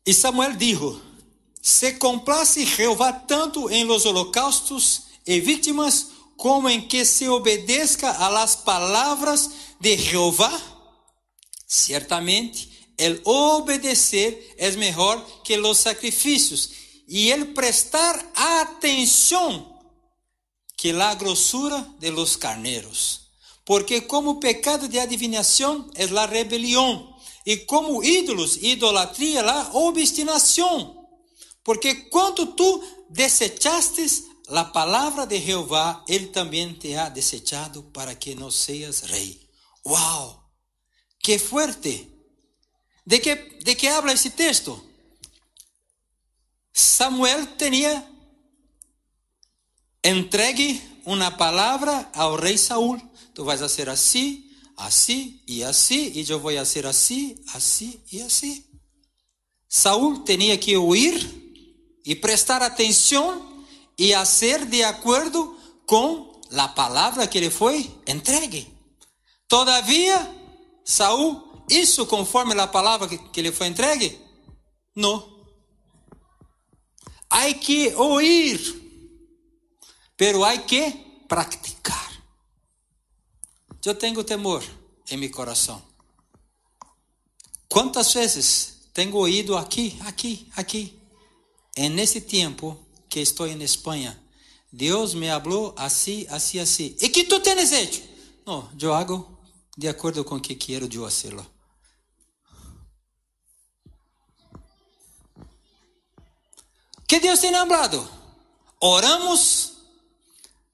E Samuel dijo: Se complace Jehová tanto em los holocaustos e vítimas, como em que se obedezca a las palavras de Jehová? Certamente, el obedecer é melhor que los sacrifícios, e el prestar atenção que la grossura de los carneros. Porque como pecado de adivinação é la rebelião e como ídolos, idolatria, la obstinação. Porque quando tu desechastes a palavra de Jeová, ele também te ha desechado para que não seas rei. ¡Wow! ¡Qué fuerte! ¿De qué, de qué habla esse texto? Samuel tinha entregue uma palavra ao rei Saul. Tu vais a ser assim, assim e assim, e eu vou ser assim, assim e assim. Saul tinha que ouvir e prestar atenção e ser de acordo com a palavra que lhe foi entregue. Todavia, Saul, isso conforme a palavra que, que lhe foi entregue? Não. Há que ouvir, pero há que praticar. Eu tenho temor em meu coração. Quantas vezes tenho ouído aqui, aqui, aqui, en nesse tempo que estou em Espanha, Deus me falou assim, assim, assim. E que tu tens hecho? Não, eu hago de acordo com o que quero eu hacerlo. que Deus tem hablado? Oramos,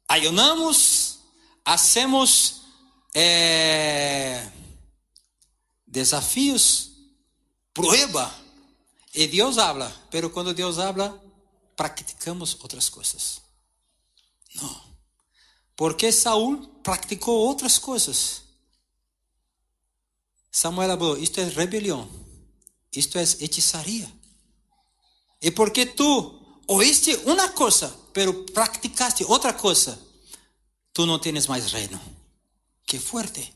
ayunamos, hacemos é, desafios, prueba. E Deus habla, pero quando Deus habla, praticamos outras coisas. Não. Porque Saul praticou outras coisas. Samuel falou: isto é rebelião, isto é hechizaria. E porque tu oíste uma coisa, pero praticaste outra coisa, tu não tens mais reino. Que forte.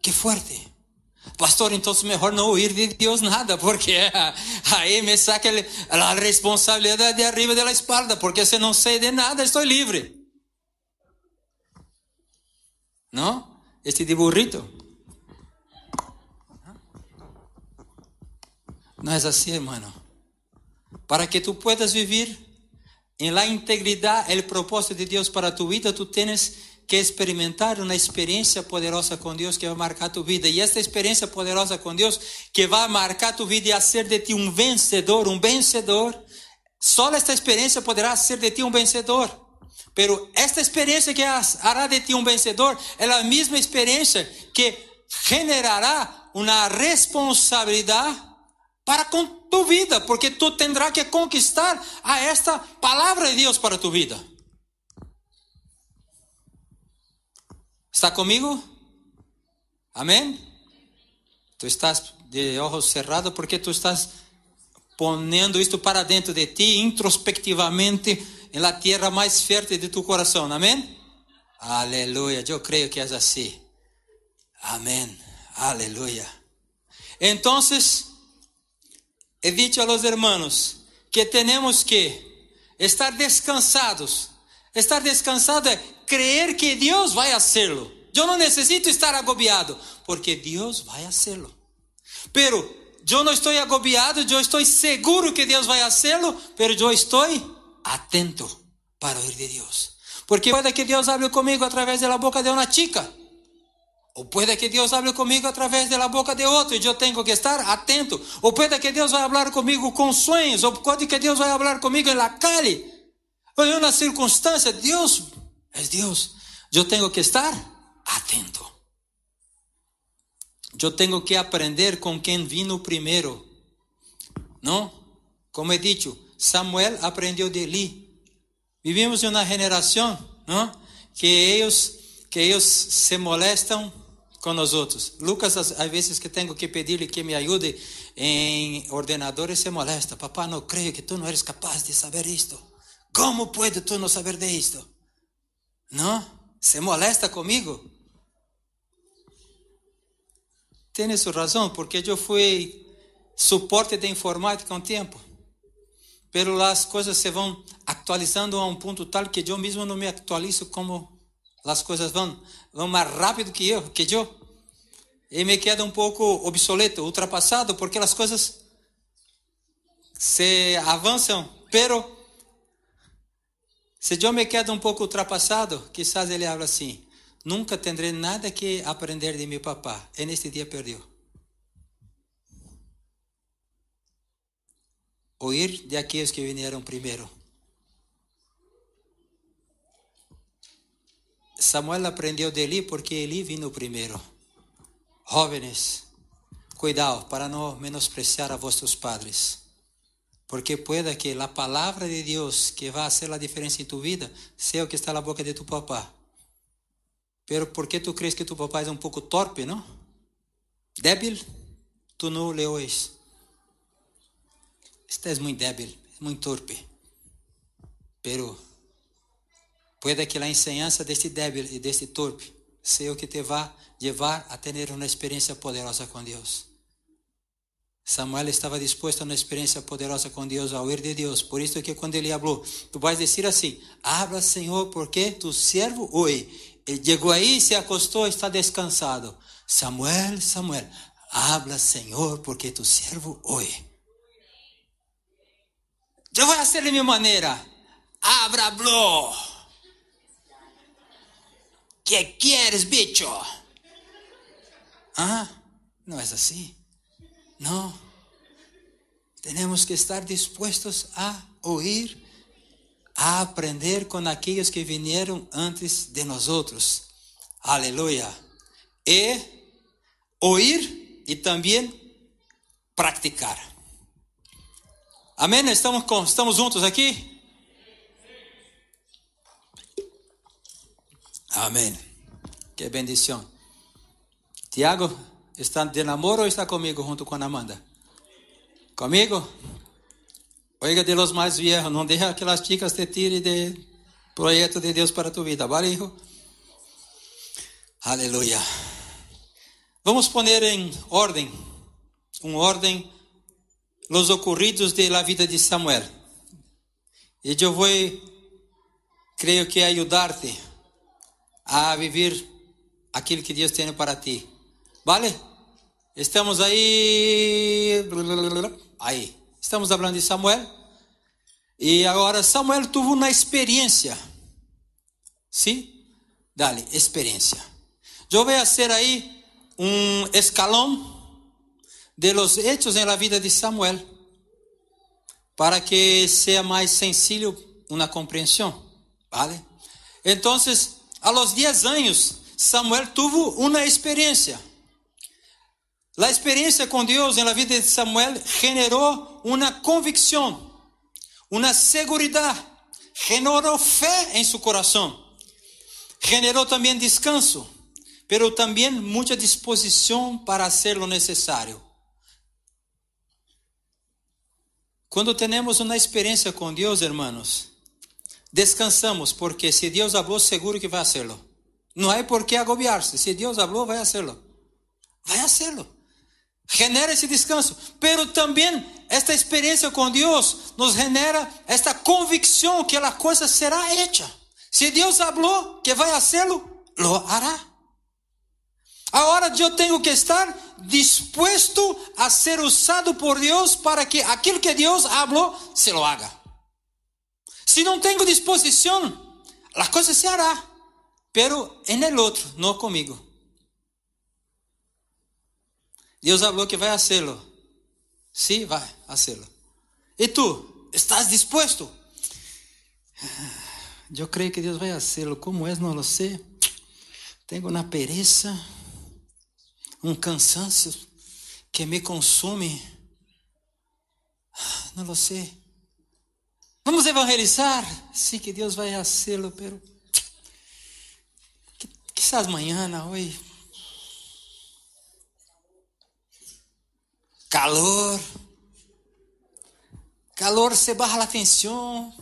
Que forte. Pastor, então melhor não ouvir de Deus nada, porque (laughs) aí me saca a responsabilidade de arriba da espalda, porque se não sei de nada, estou livre. Não? Este de burrito. Não é assim, hermano. Para que tu puedas viver em la integridade, o propósito de Deus para tu vida, tu tens que experimentar uma experiência poderosa com Deus que vai marcar tu vida. E esta experiência poderosa com Deus que vai marcar tu vida e fazer de ti um vencedor, um vencedor. Só esta experiência poderá ser de ti um vencedor. Pero esta experiência que hará de ti um vencedor é a mesma experiência que generará uma responsabilidade para com tu vida, porque tu tendrás que conquistar a esta palavra de Deus para tu vida. ¿Está comigo? Amém? Tu estás de olhos cerrados porque tu estás ponendo isto para dentro de ti introspectivamente em la tierra mais fértil de tu coração. Amém? Aleluia. Eu creio que é assim. Amém. Aleluia. Então, he dicho a los hermanos que temos que estar descansados. Estar descansado é creer que Deus vai hacerlo. Eu não necessito estar agobiado, porque Deus vai hacerlo. Pero eu não estou agobiado, eu estou seguro que Deus vai hacerlo, pero eu estou atento para ouvir de Deus. Porque pode que Deus hable comigo através da boca de uma chica. Ou pode que Deus hable comigo através da boca de outro e eu tenho que estar atento. Ou pode que Deus vai falar comigo com sonhos. Ou pode que Deus vai falar comigo na calle. Ou em uma circunstância. Deus é Deus. Eu tenho que estar atento. Eu tenho que aprender com quem vino primeiro. Não? Como é dito, Samuel aprendeu de Eli. Vivimos em uma geração, não? Que eles que eles se molestam com nós outros. Lucas, às vezes que tenho que pedir-lhe que me ajude em ordenadores, se molesta. Papá, não creio que tu não eres capaz de saber isto. Como pode tu não saber de isto? Não? Se molesta comigo? Tem sua razão, porque eu fui suporte de informática um tempo. Pero as coisas se vão atualizando a um ponto tal que eu mesmo não me atualizo como as coisas vão, vão mais rápido que eu, que eu. E me queda um pouco obsoleto, ultrapassado, porque as coisas se avançam, pero se eu me quedo um pouco ultrapassado, quizás ele habla assim: nunca terei nada que aprender de meu papá. E neste dia perdeu. Ouvir de aqueles que vieram primeiro. Samuel aprendeu de Eli porque Eli vino primeiro. Jóvenes, cuidado para não menospreciar a vossos padres. Porque puede que a palavra de Deus que vai fazer a diferença em tu vida seja o que está na boca de tu papá. Pero por que tu crees que tu papá é um pouco torpe, não? Débil? Tu não le ois. Estás muito débil, muito torpe. Pero Puede que a enseñanza deste débil e deste torpe seja o que te vá levar a ter uma experiência poderosa com Deus. Samuel estava disposto a uma experiência poderosa com Deus, a ouvir de Deus. Por isso que quando ele falou, tu vais dizer assim: Habla, Senhor, porque tu servo oi. Ele chegou aí, se acostou, está descansado. Samuel, Samuel, habla, Senhor, porque tu servo oi. Eu vou fazer de minha maneira. Abra, bló. ¿Qué quieres, bicho? Ah, no es así. No. Tenemos que estar dispuestos a oír, a aprender con aquellos que vinieron antes de nosotros. Aleluya. E oír y también practicar. Amém? Estamos, com, estamos juntos aqui? Amém. Que bendição. Tiago, está de namoro ou está comigo junto com a Amanda? Comigo? Oiga de los mais viejos, não deixa que as chicas te tirem de projeto de Deus para tu vida, ¿vale, hijo? Aleluia. Vamos poner em ordem, um ordem, os ocorridos de la vida de Samuel. E eu vou, creio que ajudar-te a viver aquilo que Deus tem para ti. ¿Vale? Estamos aí. Aí. Estamos falando de Samuel. E agora Samuel teve uma experiência. Sim? Dale, experiência. Eu vou fazer aí um escalão de los hechos em vida de Samuel para que seja mais sencillo uma compreensão, ¿vale? Então, a los 10 anos, Samuel tuvo uma experiência. A experiência com Deus na vida de Samuel generou uma convicção, uma segurança, generou fé em seu coração, generou também descanso, pero também muita disposição para fazer o necessário. Quando temos uma experiência com Deus, hermanos, descansamos, porque se Deus falou, seguro que vai fazê-lo. Não há por que agobiar-se. Se Deus falou, vai fazê-lo. Vai fazê-lo. Genera esse descanso. Pero também esta experiência com Deus nos genera esta convicção que a coisa será hecha. Se Deus falou que vai fazê-lo, lo hará. Agora eu tenho que estar disposto a ser usado por Deus para que aquilo que Deus falou se lo haga. Si no tengo disposición, la cosa se hará, pero en el otro, no conmigo. Deus falou que vai hacerlo. Sí, vai hacerlo. E tu, estás disposto? eu creio que Deus vai fazê-lo. Como é, não lo sei. Tenho uma pereza, um cansancio que me consome. Não lo sei. Vamos evangelizar? Sim, que Deus vai fazê-lo, pero quizás amanhã, hoje. Calor. Calor se barra a atenção.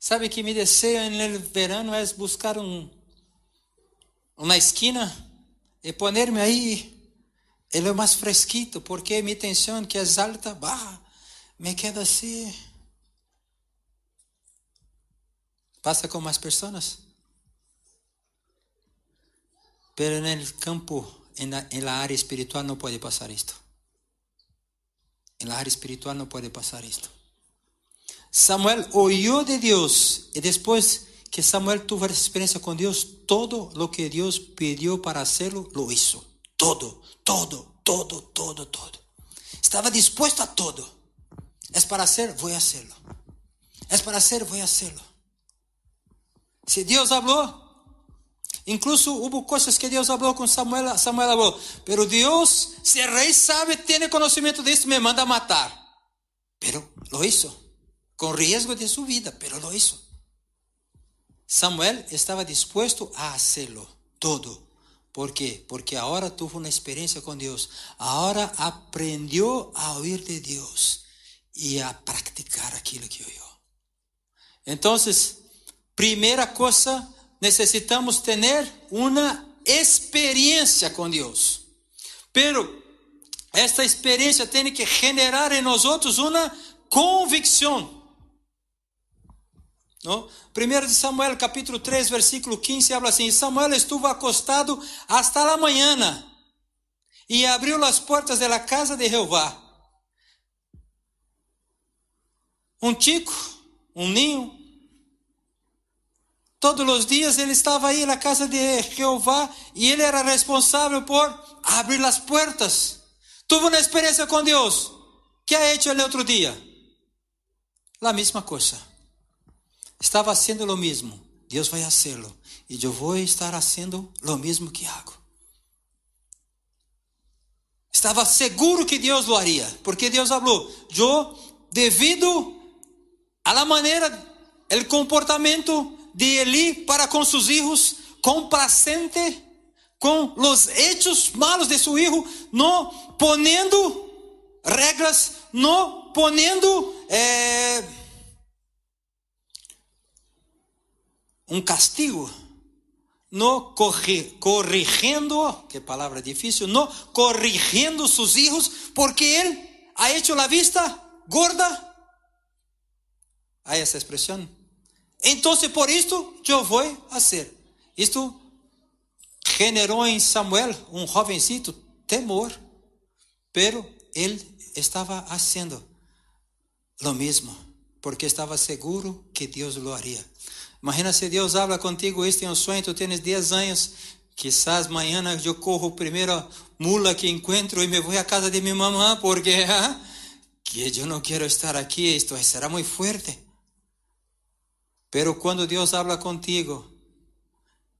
Sabe que mi deseo no verano é buscar um uma esquina e ponerme aí ele é mais fresquito, porque minha tensão que é alta, bah, me queda assim. Passa com mais pessoas. Pero no campo, en en la área espiritual no puede pasar esto. En la área espiritual no puede pasar esto. Samuel oyó de Dios y después que Samuel tuvo esa experiencia con Dios, todo lo que Dios pidió para hacerlo, lo hizo. Todo, todo, todo, todo, todo. Estaba dispuesto a todo. Es para hacer, voy a hacerlo. Es para hacer, voy a hacerlo. Si Dios habló, incluso hubo cosas que Dios habló con Samuel, Samuel habló, pero Dios, si el rey sabe, tiene conocimiento de esto, me manda a matar. Pero lo hizo con riesgo de su vida, pero lo hizo. Samuel estaba dispuesto a hacerlo todo. ¿Por qué? Porque ahora tuvo una experiencia con Dios. Ahora aprendió a oír de Dios y a practicar aquello que oyó. Entonces, primera cosa, necesitamos tener una experiencia con Dios. Pero esta experiencia tiene que generar en nosotros una convicción. No? 1 Samuel capítulo 3, versículo 15, habla assim: Samuel estuvo acostado hasta la mañana e abriu as portas da casa de Jeová. Um chico, um ninho, todos os dias ele estava aí na casa de Jeová e ele era responsável por abrir as portas. Tuvo uma experiência com Deus. que ha hecho el outro dia? La mesma coisa estava sendo o mesmo, Deus vai fazê-lo. E eu vou estar fazendo o mesmo que hago. Estava seguro que Deus lo haria, porque Deus falou: Eu, devido a la maneira, el comportamento de Eli para com seus filhos, complacente com os hechos malos de seu filho, não ponendo regras, não ponendo eh, um castigo, no corrigiendo, que palavra difícil, no corrigiendo sus hijos, porque él ha hecho la vista gorda. Hay esa expresión. Entonces, por esto yo voy a hacer. Esto generó en Samuel, un jovencito, temor, pero él estaba haciendo lo mismo, porque estaba seguro que Dios lo haría. Imagina se Deus habla contigo, este é um sonho, tu tens 10 anos, quizás amanhã eu corro a primeira mula que encontro e me vou à casa de minha mamã, porque ¿ah? que eu não quero estar aqui, isto será muito forte. Pero quando Deus habla contigo,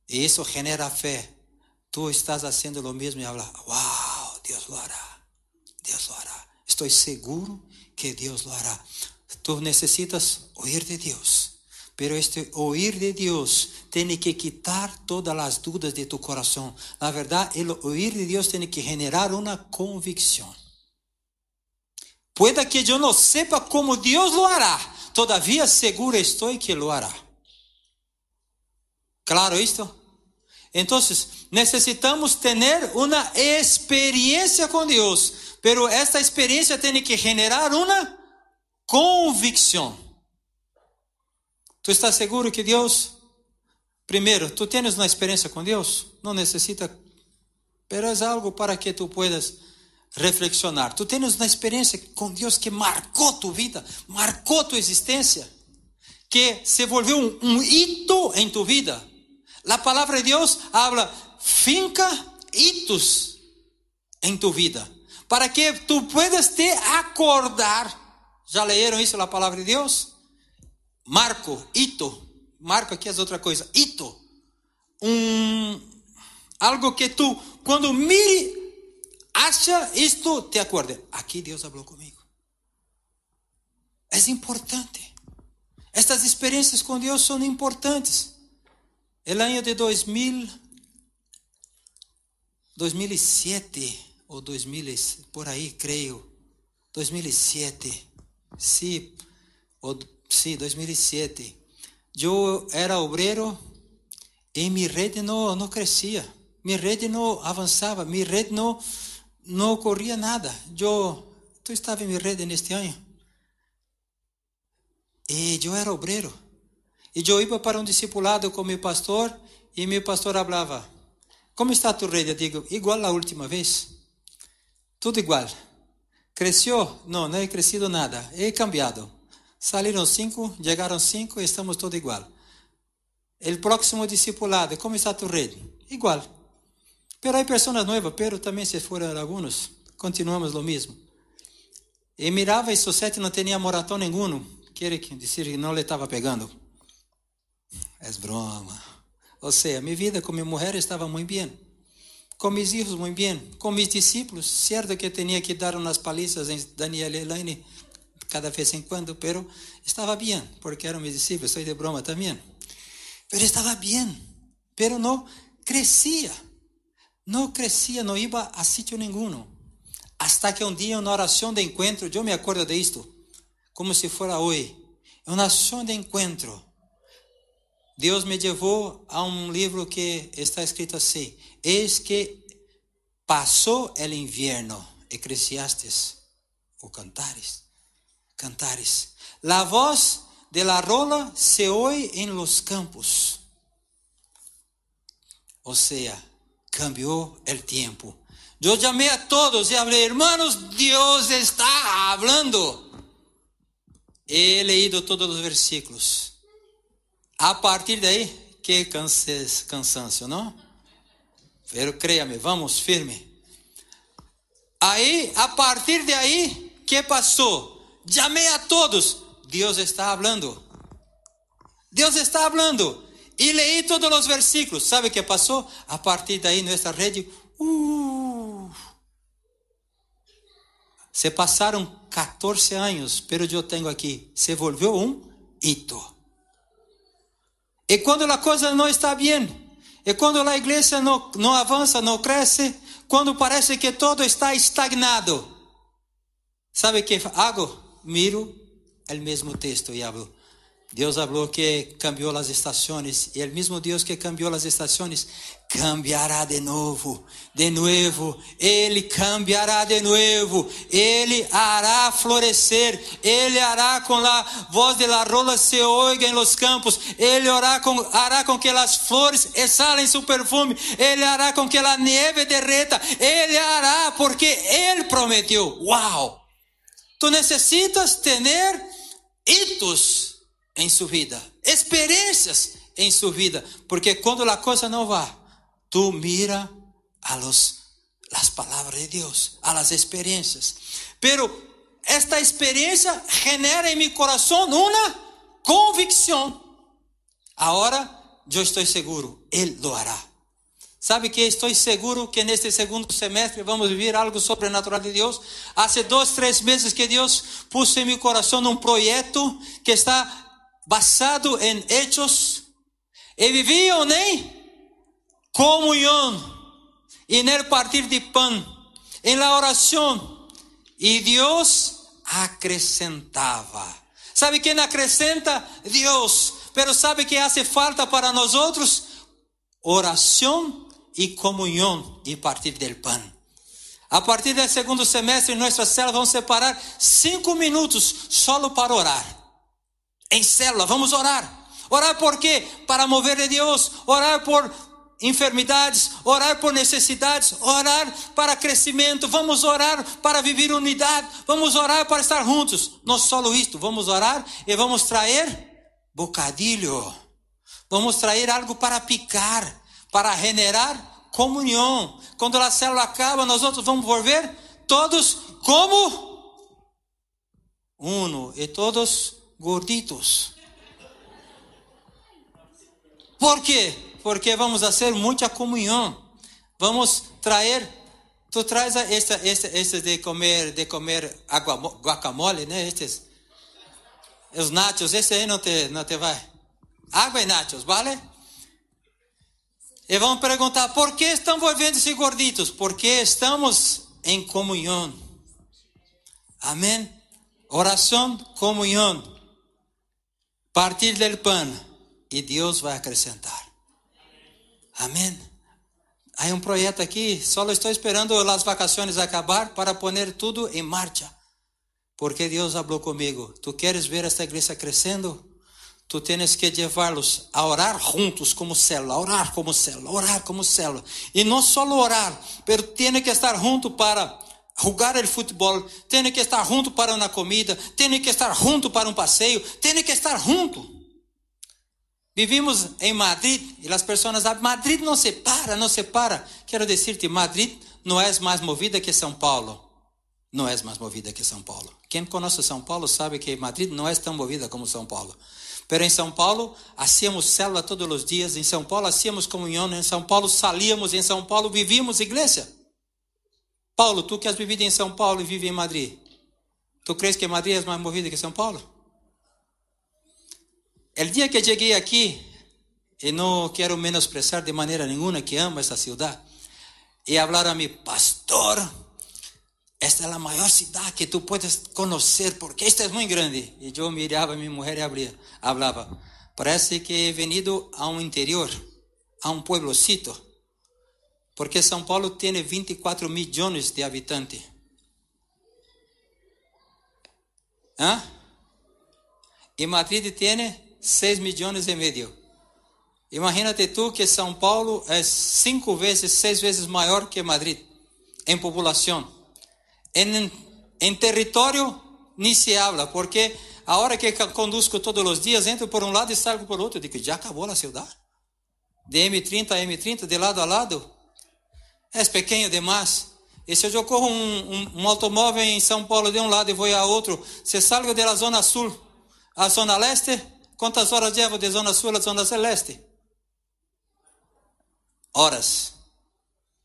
e isso genera fé, tu estás fazendo o mesmo e habla, wow, Deus lo hará, Deus lo hará. Estou seguro que Deus lo hará. Tu necessitas ouvir de Deus. Pero este oír de Dios tiene que quitar todas las dudas de tu corazón. La verdad, el oír de Dios tiene que generar una convicción. Pueda que yo no sepa cómo Dios lo hará, todavía seguro estoy que lo hará. Claro esto? Entonces, necesitamos tener una experiencia con Dios, pero esta experiencia tiene que generar una convicción. Tu estás seguro que Deus, primeiro, tu tens uma experiência com Deus? Não necessita, pero é algo para que tu puedas reflexionar. Tu tens uma experiência com Deus que marcou tu vida, marcou tu existência, que se volviu um, um hito em tu vida. A palavra de Deus habla, finca hitos em tu vida, para que tu puedas te acordar. Já leram isso na palavra de Deus? marco, hito, marco aqui as outra coisa. Ito. Um, algo que tu, quando mire, acha isto, te acorda. Aqui Deus falou comigo. É importante. Estas experiências com Deus são importantes. El ano de 2000, 2007 ou 2000, por aí, creio. 2007. Sim, ou, sim, 2007. Eu era obreiro e minha rede não, não crescia. Minha rede não avançava. Minha rede não, não ocorria nada. Eu, tu estava em minha rede neste ano? E eu era obreiro. E eu ia para um discipulado com meu pastor e meu pastor falava: Como está tu rede? Eu digo: Igual a última vez. Tudo igual. Cresceu? Não, não é crescido nada. É cambiado. Saíram cinco, chegaram cinco e estamos todos igual. O próximo discipulado, como está tu rede? Igual. Pero há pessoas novas, pero também se foram alguns. Continuamos lo mesmo. E mirava e sete não tinha moratão nenhum. Quer dizer que não lhe estava pegando. É broma. Ou seja, minha vida com minha mulher estava muito bem com mis filhos muito bem, com mis discípulos, certo que tinha que dar umas palizas em Daniel e Elaine cada vez em quando, pero estava bem, porque eram meus discípulos, sou de broma também. Pero estava bem, pero não crescia, não crescia, não ia a sítio nenhum. Hasta que um dia, na oração de encontro, eu me acordo de como se fora hoje, uma oração de encontro. Deus me levou a um livro que está escrito assim: Eis que passou el invierno, Eclesiastes, o Cantares, Cantares. La voz de la rola se oye en los campos. O sea, cambió el tiempo. Yo llamé a todos y hablé, hermanos, Dios está hablando. He leído todos los versículos. A partir de aí, que cansancio, não? Pero créame, vamos firme. Aí, a partir de aí, que passou? Chamei a todos. Deus está falando. Deus está falando. E leí todos os versículos. Sabe o que passou? A partir daí, nossa rede. Uh, se passaram 14 anos, pero eu tenho aqui. Se volveu um hito. E quando a coisa não está bem, e quando a igreja não, avança, não cresce, quando parece que todo está estagnado, sabe o que hago? Miro o mesmo texto e hablo. Deus falou que cambiou as estações e o mesmo Deus que cambiou as estações cambiará de novo, de novo, Ele cambiará de novo, Ele hará florescer, Ele hará com a voz de la rola se oiga em los campos, Ele hará com, hará com que as flores exhalem seu perfume, Ele hará com que a neve derreta, Ele hará porque Ele prometeu. Uau! Tu necessitas ter hitos em sua vida, experiências em sua vida, porque quando a coisa não vai, tu mira a los las palabras de Deus, a las experiencias. Pero esta experiencia genera en mi corazón una convicción. Ahora yo estoy seguro, Él lo hará. Sabe que estou seguro que neste segundo semestre vamos viver algo sobrenatural de Deus. Há dois, três meses que Deus pôs em meu coração um projeto que está basado em hechos e viviam em comunhão e no partir de pão, em la oração, e Deus acrescentava. Sabe quem acrescenta? Deus. Pero sabe que hace falta para nós outros? Oração e comunhão e partir del pão. A partir do segundo semestre, nossas células vão separar cinco minutos só para orar em célula, vamos orar. Orar por quê? Para mover de Deus, orar por enfermidades, orar por necessidades, orar para crescimento, vamos orar para viver unidade, vamos orar para estar juntos. Não só isto, vamos orar e vamos trazer bocadilho, vamos trazer algo para picar, para generar comunhão. Quando a célula acaba, nós outros vamos volver todos como uno. E todos gorditos. Por quê? Porque vamos fazer muita comunhão. Vamos trazer Tu traz esta, esta, estes de comer, de comer água, guacamole, né? Estes, os nachos, esse aí não te, não te vai. Água e nachos, vale? E vão perguntar, por que estão volvendo-se gorditos? Porque estamos em comunhão. Amém? Oração, comunhão. Partir del pan. E Deus vai acrescentar. Amém? Há um projeto aqui, só estou esperando as vacações acabar para pôr tudo em marcha. Porque Deus falou comigo: Tu queres ver esta igreja crescendo? Tu tens que levá-los a orar juntos como célula, orar como célula, orar como célula. E não só orar, mas tem que estar junto para jogar o futebol, tem que estar junto para uma comida, tem que estar junto para um passeio, tem que estar junto. Vivimos em Madrid e as pessoas dizem, Madrid não se para, não se para. Quero dizer-te, Madrid não é mais movida que São Paulo. Não é mais movida que São Paulo. Quem conhece São Paulo sabe que Madrid não é tão movida como São Paulo. Pero em São Paulo, hacíamos célula todos os dias. Em São Paulo, hacíamos comunhão. Em São Paulo, salíamos. Em São Paulo, vivíamos igreja. Paulo, tu que has vivido em São Paulo e vive em Madrid. Tu crees que Madrid é mais movida que São Paulo? El dia que cheguei aqui, e não quero menosprezar de maneira nenhuma que amo essa cidade, e falar a mim, pastor, esta é a maior cidade que tu puedes conhecer, porque esta é muito grande. E eu mirava a minha mulher e abria, falava, parece que he venido a um interior, a um pueblocito, porque São Paulo tem 24 milhões de habitantes. ¿Ah? E Madrid tem 6 milhões e meio. Imagínate tu que São Paulo é cinco vezes, seis vezes maior que Madrid em população. Em, em território, nem se habla, porque a hora que conduzco todos os dias, entro por um lado e saio por outro. Digo, já acabou a cidade? De M30 a M30, de lado a lado? É pequeno demais. E se eu corro um, um, um, automóvel em São Paulo de um lado e vou a outro, se salgo da zona sul à zona leste, Quantas horas levo de zona sul a zona celeste? Horas.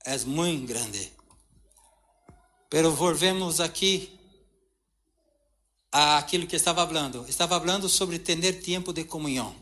É muito grande. Pero volvemos aqui aquilo que estava falando. Estava falando sobre ter tempo de comunhão,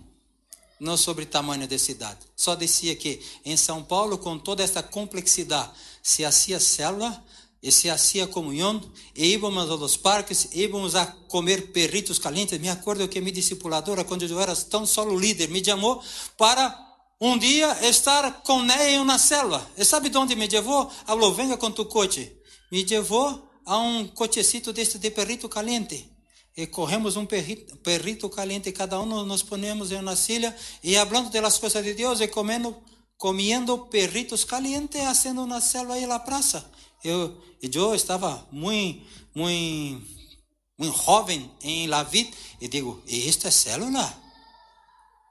não sobre tamanho de cidade. Só dizia que em São Paulo, com toda essa complexidade, se fazia célula, e se hacía comunhão, e íamos aos parques, íamos a comer perritos calientes. Me acordo que minha discipuladora, quando eu era tão solo líder, me chamou para um dia estar com em uma célula. E sabe de onde me levou? Falou, venha com tu coche. Me levou a um cochecito deste de perrito caliente. E corremos um perrito, perrito caliente, cada um nos ponemos em uma silha e falando das coisas de Deus e comendo, comendo perritos calientes, fazendo uma célula aí na praça. Eu, eu estava muito, muito, muito jovem em La Vida e digo, esta é célula?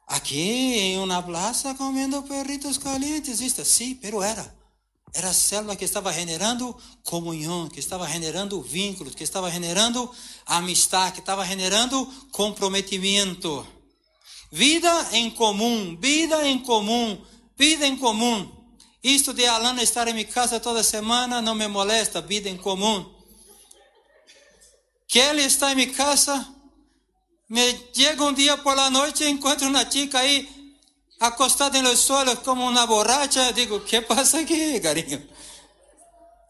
Aqui em uma plaza comendo perritos calientes, isto sim, pero era. Era a célula que estava generando comunhão, que estava generando vínculos, que estava generando amistade, que estava generando comprometimento. Vida em comum, vida em comum, vida em comum. Isto de Alana estar em minha casa toda semana não me molesta, vida em comum. Que ele está em minha casa, me chega um dia por la noite e encontro uma chica aí acostada no suelo como uma borracha. Digo, que passa aqui, carinho?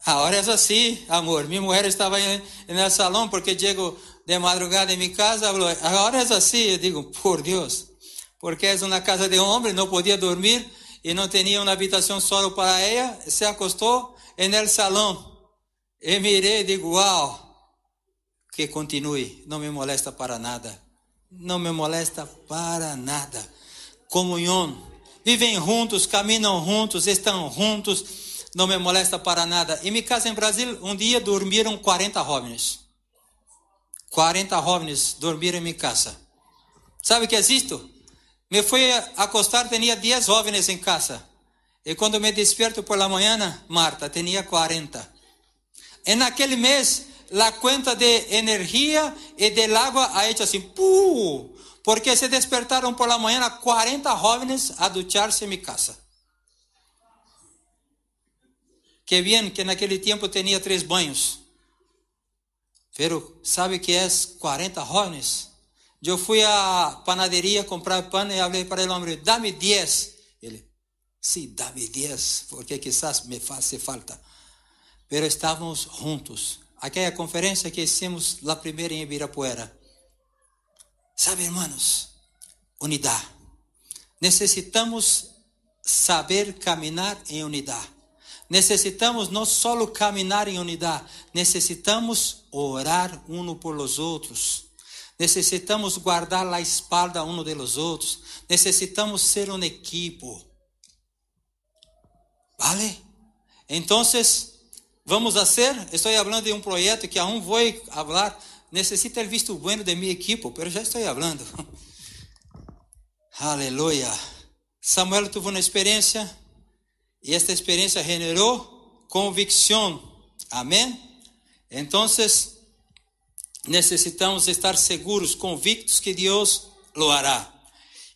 Agora é assim, amor. Minha mulher estava no salão porque chego de madrugada em minha casa. Falou, agora é assim. Eu digo, por Deus, porque é uma casa de homem, não podia dormir e não tinha uma habitação só para ela, se acostou no salão. E mirei e digo, uau, que continue, não me molesta para nada. Não me molesta para nada. Comunhão. Vivem juntos, caminham juntos, estão juntos, não me molesta para nada. Em minha casa em Brasil, um dia dormiram 40 jovens. 40 jovens dormiram em minha casa. Sabe o que é isto? Me fui a acostar, tinha 10 jovens em casa. E quando me despierto por la manhã, Marta, tinha 40. E naquele mês, la cuenta de energía y del agua ha hecho así, ¡puh! Porque se despertaron por la mañana 40 jóvenes a ducharse en mi casa. Que bien que naquele tempo tinha três banhos. Pero sabe que é 40 jóvenes? Eu fui à panaderia comprar pão e falei para o homem, dá-me 10. Ele, sim, dá-me 10, porque quizás me faça falta. Pero estávamos juntos. Aquela conferência que hicimos, a primeira em Ibirapuera. Sabe, irmãos, unidade. Necessitamos saber caminhar em unidade. Necessitamos não só caminhar em unidade, necessitamos orar um por los outros. Necessitamos guardar a espalda um de los outros. Necessitamos ser um equipo. ¿Vale? Então, vamos fazer. Estou falando de um projeto que aún vou falar. Necessita el visto bueno de mi equipo, pero já estou falando. (laughs) Aleluia. Samuel teve uma experiência e esta experiência generou convicção. Amém? Então, necessitamos estar seguros, convictos que Deus lo hará.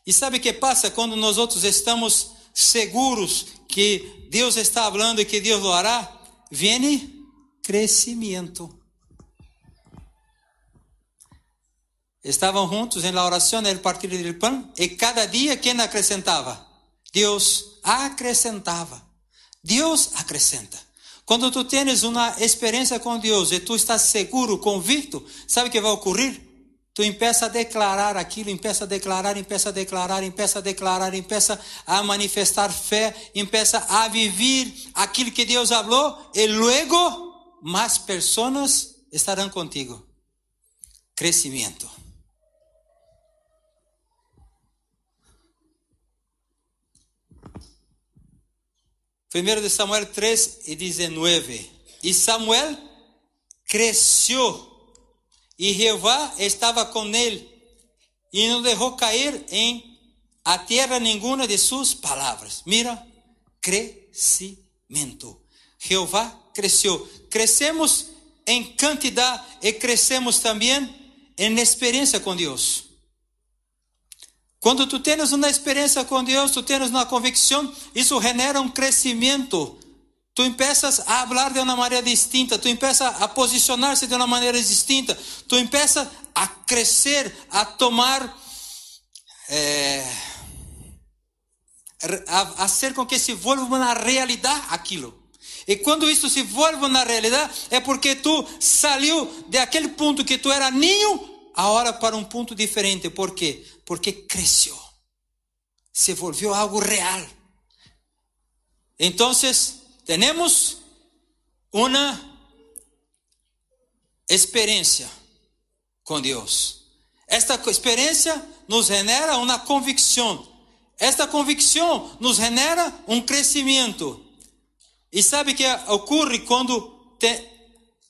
E sabe o que passa quando nós outros estamos seguros que Deus está falando e que Deus lo hará? Vem crescimento. Estavam juntos em la oração, no partir do pão, e cada dia quem acrescentava? Deus acrescentava. Deus acrescenta. Quando tu tens uma experiência com Deus e tu estás seguro, convicto, sabe o que vai ocorrer? Tu empieza a declarar aquilo, empieza a declarar, empieza a declarar, empieza a declarar, empieza a manifestar fé, empieza a viver aquilo que Deus falou e luego mais pessoas estarão contigo. Crescimento. 1 de Samuel 3 e 19. E Samuel cresceu, e Jeová estava com ele, e não deixou cair em a terra nenhuma de suas palavras. Mira, crescimento. Jeová cresceu. Crescemos em quantidade e crescemos também em experiência com Deus. Quando tu tens uma experiência com Deus, tu tens uma convicção, isso genera um crescimento. Tu empiezas a falar de uma maneira distinta, tu empiezas a posicionar-se de uma maneira distinta, tu empiezas a crescer, a tomar, é, a, a ser com que se volva na realidade aquilo. E quando isso se volva na realidade, é porque tu saiu de aquele ponto que tu era ninho, agora para um ponto diferente. Por quê? Porque cresceu, se volvió algo real. Entonces, tenemos una experiencia con Dios. Esta experiencia nos genera una convicción. Esta convicción nos genera un crecimiento. E sabe que ocorre quando te,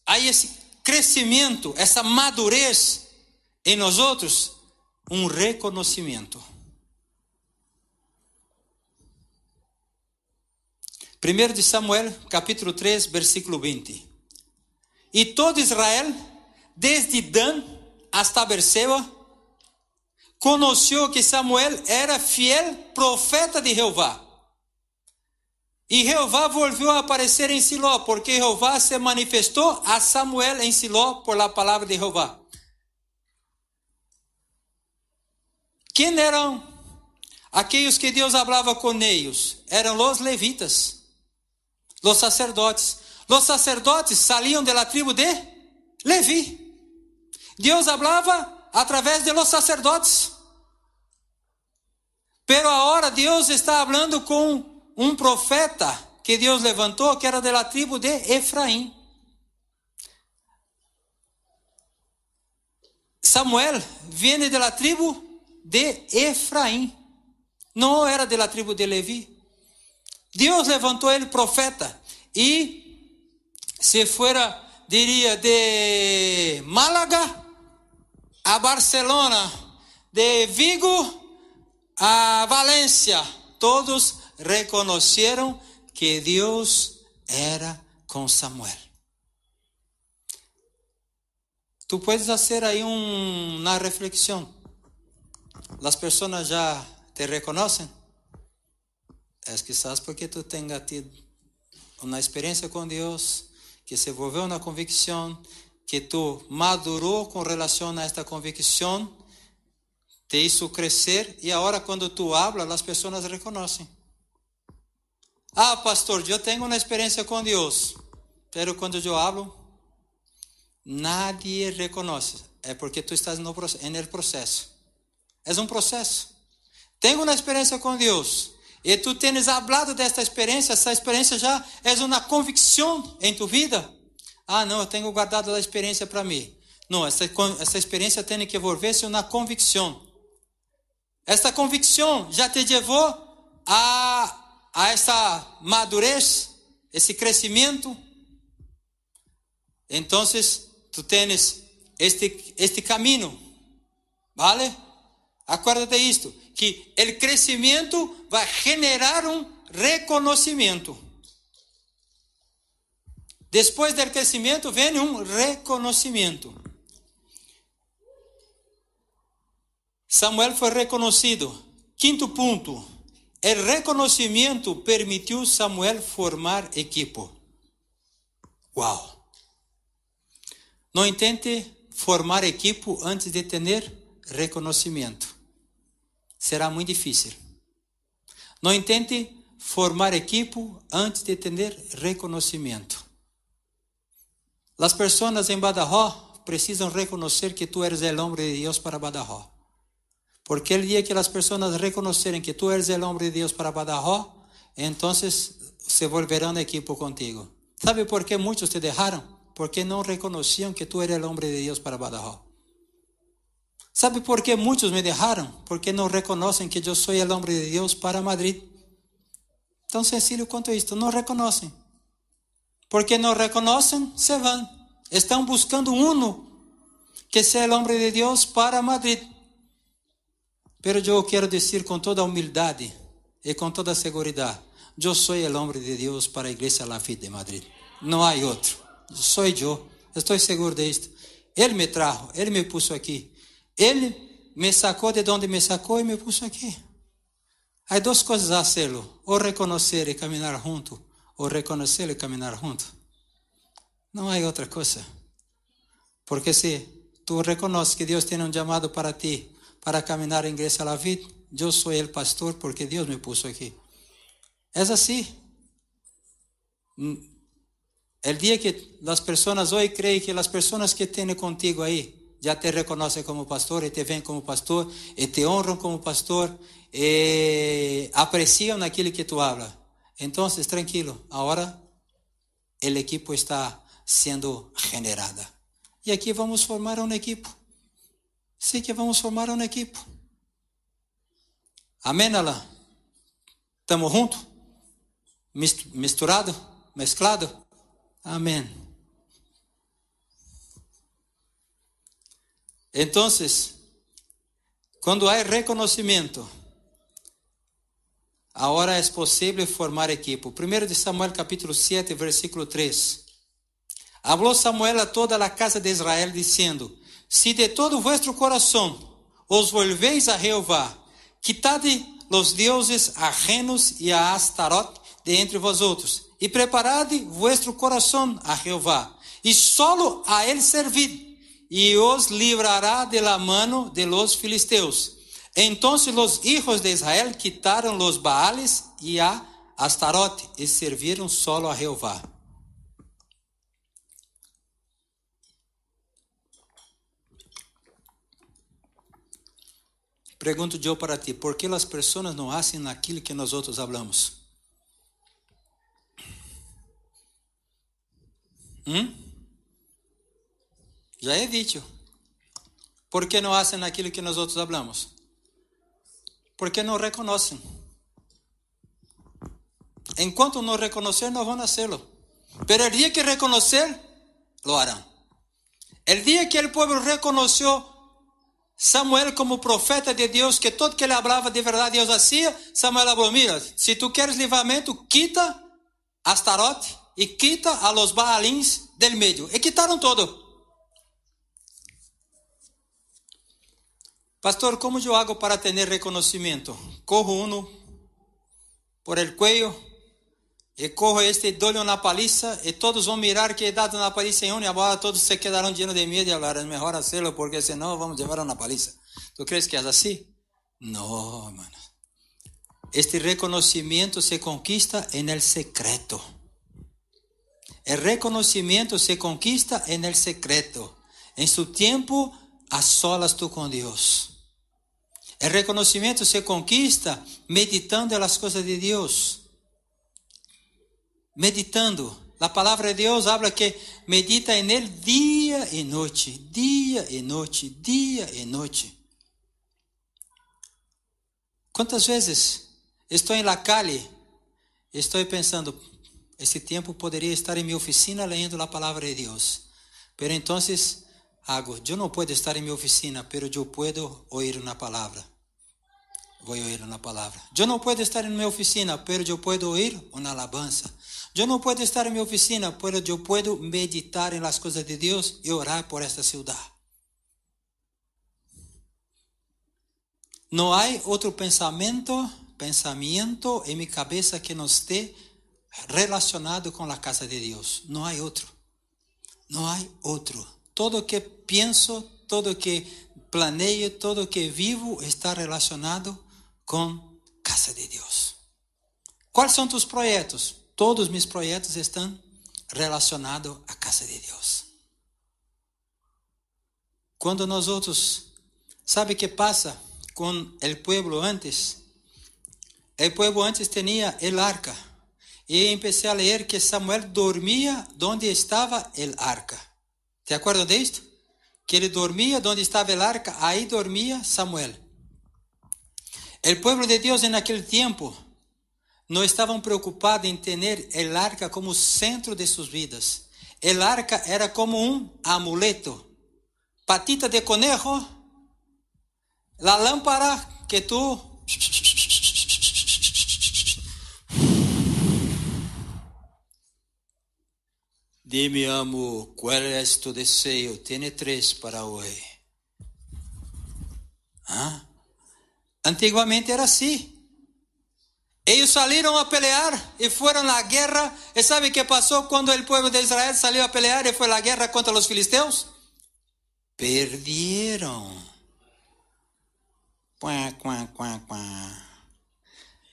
há esse crescimento, essa madurez em nós outros? Um reconhecimento. 1 de Samuel, capítulo 3, versículo 20. E todo Israel, desde Dan hasta Berseba, conheceu que Samuel era fiel profeta de Jeová. E Jeová volviu a aparecer em Siló, porque Jeová se manifestou a Samuel em Siló por la palavra de Jeová. Quem eram aqueles que Deus falava com eles? Eram os levitas, os sacerdotes. Os sacerdotes saliam da tribo de Levi. Deus falava através de los sacerdotes. Pero agora Deus está falando com um profeta que Deus levantou, que era da tribo de Efraim. Samuel vem da tribo de Efraim. Não era da tribo de Levi. Deus levantou ele profeta e se fora, diria, de Málaga a Barcelona, de Vigo a Valência, todos reconheceram que Deus era com Samuel. Tu puedes fazer aí um, uma reflexão. As pessoas já te reconhecem? É quizás porque tu tenha tido uma experiência com Deus, que se envolveu na convicção, que tu madurou com relação a esta convicção, te hizo crescer e agora quando tu hablas, as pessoas reconhecem. Ah, pastor, eu tenho uma experiência com Deus, pero quando eu hablo, nadie reconhece. É porque tu estás no, processo. É um processo. Tenho uma experiência com Deus. E tu tens hablado desta experiência, essa experiência já é uma convicção em tu vida. Ah, não, eu tenho guardado a experiência para mim. Não, essa, essa experiência tem que envolver-se na convicção. Esta convicção já te levou a, a essa madurez, esse crescimento. Então, tu tens este, este caminho, ¿vale? Acuérdate isto, que o crescimento vai generar um reconhecimento. Depois do crescimento vem um reconhecimento. Samuel foi reconhecido. Quinto ponto. O reconhecimento permitiu Samuel formar equipo. Uau! Não intente formar equipo antes de ter reconhecimento será muito difícil. Não intente formar equipo antes de ter reconhecimento. As pessoas em Badajoz precisam reconhecer que tu eres o homem de Deus para Badajoz. Porque o dia que as pessoas reconhecerem que tu eres o homem de Deus para Badajoz, então se volverão equipo contigo. ¿Sabe por que muitos te deixaram? Porque não reconheciam que tu eres o homem de Deus para Badajoz. ¿Sabe por qué muchos me dejaron? Porque no reconocen que yo soy el hombre de Dios para Madrid. Tan sencillo quanto esto, no reconocen. Porque no reconocen, se van. Están buscando uno que sea el hombre de Dios para Madrid. Pero yo quiero decir con toda humildad y con toda seguridad, yo soy el hombre de Dios para la Iglesia La Fe de Madrid. No hay otro. Soy yo. Estoy seguro de esto. Él me trajo, Él me puso aquí. Ele me sacou de onde me sacou e me pôs aqui. Há duas coisas a hacerlo: ou reconhecer e caminhar junto, ou reconhecer e caminhar junto. Não há outra coisa. Porque se tu reconheces que Deus tem um chamado para ti, para caminhar em igreja la vida, eu sou o pastor porque Deus me pôs aqui. É assim. O dia que as pessoas hoje creem que as pessoas que têm contigo aí já te reconhecem como pastor e te veem como pastor e te honram como pastor e apreciam aquilo que tu habla. Então, tranquilo, agora o equipo está sendo generada. E aqui vamos formar um equipo. Sim que vamos formar um equipo. Amém, Alain? Estamos juntos? Misturado? Mesclado? Amém. Entonces, quando há reconhecimento, agora é possível formar equipo. 1 de Samuel capítulo 7, versículo 3. Hablou Samuel a toda a casa de Israel, dizendo: Se de todo vuestro coração os volveis a Jeová, quitade los deuses ajenos e a Astarot de entre vosotros, e preparade vuestro coração a Jeová, e solo a ele servid y os librará de la mano de los filisteos. Entonces los hijos de Israel quitaron los Baales y a Astarote y sirvieron solo a Jehová. Pergunto eu para ti, por que as pessoas não fazem aquilo que nós outros falamos? Hum? Já é dicho. ¿Por que não fazem aquilo que nós outros hablamos? Porque não reconhecem. Enquanto não reconhecer, não vão hacerlo. Pero el día que reconocer, lo harán. El día que el pueblo reconoció Samuel como profeta de Deus, que todo que ele falava de verdade Deus hacía, Samuel falou: Mira, se tu queres livramento, quita Astarote e quita a los Baalins del medio. E quitaram todo. Pastor, ¿cómo yo hago para tener reconocimiento? Cojo uno por el cuello y cojo este, doy una paliza y todos van a mirar que he dado una paliza en uno y ahora todos se quedaron llenos de miedo y hablar, es mejor hacerlo porque si no vamos a llevar una paliza. ¿Tú crees que es así? No, hermano. Este reconocimiento se conquista en el secreto. El reconocimiento se conquista en el secreto. En su tiempo, a solas tú con Dios. El reconocimiento se conquista meditando en las cosas de Dios. Meditando. La palabra de Dios habla que medita en Él día y noche, día y noche, día y noche. ¿Cuántas veces estoy en la calle y estoy pensando, esse tempo poderia estar em minha oficina lendo a palavra de Deus. Pero entonces hago, eu não posso estar em minha oficina, pero eu posso ouvir uma palavra. Vou ouvir uma palavra. Eu não posso estar em minha oficina, pero eu posso ouvir uma alabança. Eu não posso estar em minha oficina, pero eu posso meditar em las coisas de Deus e orar por esta cidade. Não há outro pensamento, pensamento em minha cabeça que não esteja relacionado com a casa de Deus. Não há outro. Não há outro. Todo que penso, todo que planeio, todo que vivo está relacionado com casa de Deus. Quais são tus projetos? Todos meus projetos estão relacionados à casa de Deus. Quando nós outros, sabe o que passa com o povo antes? O povo antes tinha el arca. E empecé a ler que Samuel dormia onde estava el arca. ¿Te acuerdas de esto? Que ele dormia onde estava el arca, aí dormia Samuel. El pueblo de Dios en aquel tiempo no estaban preocupados en tener el arca como centro de sus vidas. El arca era como un amuleto. Patita de conejo, la lámpara que tú Dime, amo, ¿cuál es tu deseo? Tiene tres para hoy. ¿Ah? Antiguamente era assim. Eles saíram a pelear e foram à guerra. E sabe o que passou quando o povo de Israel saiu a pelear e foi à guerra contra os filisteus? Perderam. Quá, quá, quá, quá.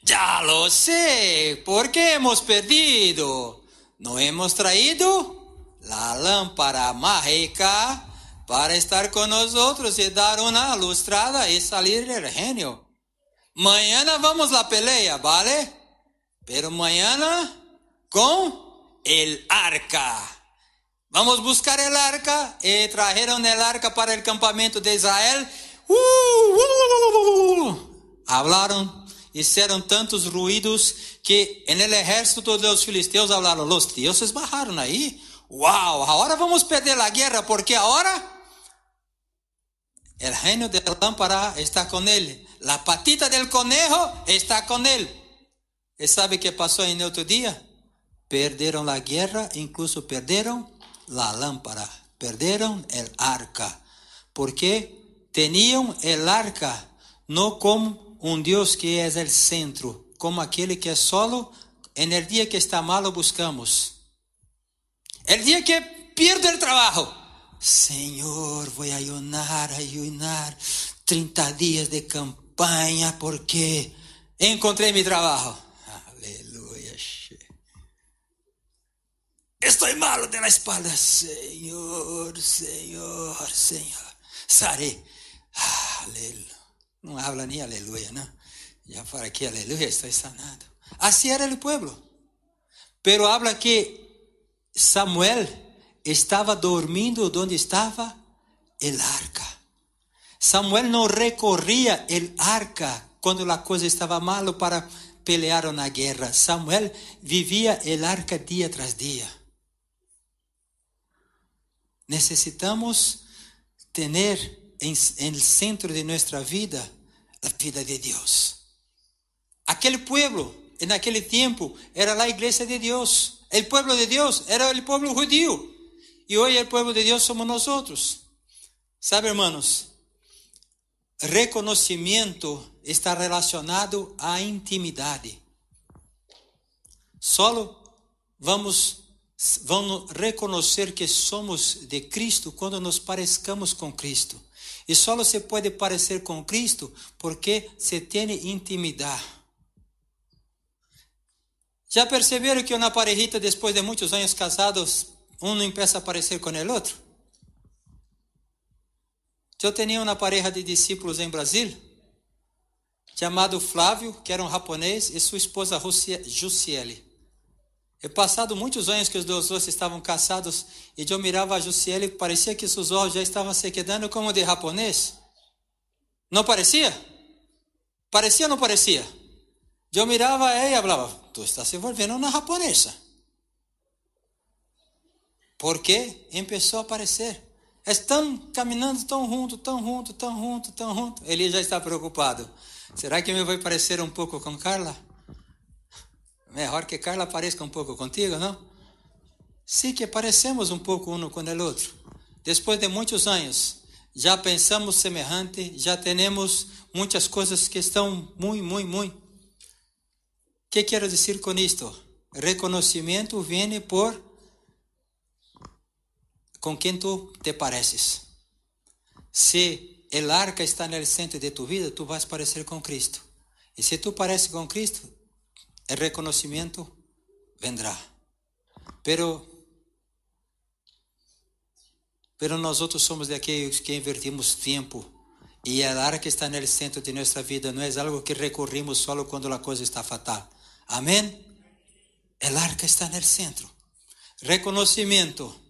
Já lo sei. ¿Por que hemos perdido? Não hemos traído la lámpara mágica para estar con nosotros y dar una lustrada y salir del genio. Mañana vamos a la pelea, ¿vale? Pero mañana con el arca. Vamos a buscar el arca y trajeron el arca para el campamento de Israel. Uh, uh, uh, Hablaron, hicieron tantos ruidos que en el ejército de los filisteos hablaron, los dioses bajaron ahí. Wow, ahora vamos a perder la guerra porque ahora el genio de la lámpara está con él. La patita del conejo está con él. ¿Y sabe qué pasó en otro día? Perderon la guerra, incluso perdieron la lámpara, perdieron el arca, porque tenían el arca no como un Dios que es el centro, como aquel que es solo en el día que está malo buscamos. El día que pierdo el trabajo, Señor, voy a ayunar, ayunar 30 días de campaña porque encontré mi trabajo. Aleluya. Estoy malo de la espalda. Señor, Señor, Señor. Saré. Aleluya. No habla ni aleluya, ¿no? Ya para aquí, aleluya, estoy sanado. Así era el pueblo. Pero habla que Samuel estava dormindo onde estava el arca. Samuel não recorria el arca quando a coisa estava mal para pelear na guerra. Samuel vivia el arca dia tras dia. Necessitamos ter em, em centro de nossa vida a vida de Deus. Aquele povo, em aquele tempo, era a igreja de Deus. El pueblo de Dios era el pueblo judío. Y hoy el pueblo de Dios somos nosotros. ¿Sabe, hermanos? reconhecimento está relacionado à intimidade. Solo vamos vamos reconhecer que somos de Cristo quando nos parecamos com Cristo. E só se pode parecer com Cristo porque se tem intimidade. Já perceberam que uma parejita, depois de muitos anos casados, não começa a parecer com o outro? Eu tinha uma pareja de discípulos em Brasília, chamado Flávio, que era um japonês, e sua esposa Jussiele. É passado muitos anos que os dois estavam casados e eu mirava a Jussiele e parecia que seus olhos já estavam se quedando como de japonês. Não parecia? Parecia ou não parecia? Eu mirava ela e falava, tu estás se volvendo uma japonesa. Porque começou a aparecer. Estão caminhando tão junto, tão junto, tão junto, tão junto. Ele já está preocupado. Será que me vai parecer um pouco com Carla? Melhor que Carla pareça um pouco contigo, não? Sim, que parecemos um pouco um com o outro. Depois de muitos anos, já pensamos semelhante, já temos muitas coisas que estão muito, muito, muito. O que quero dizer com isto? Reconhecimento vem por com quem tu te pareces. Se el arca está no centro de tu vida, tu vas parecer com Cristo. E se tu pareces com Cristo, el reconocimiento vendrá. Pero, pero nosotros somos de aquellos que invertimos tiempo e a arca está no centro de nossa vida, não é algo que recorrimos só quando a coisa está fatal. Amém? El arca está no centro. Reconocimiento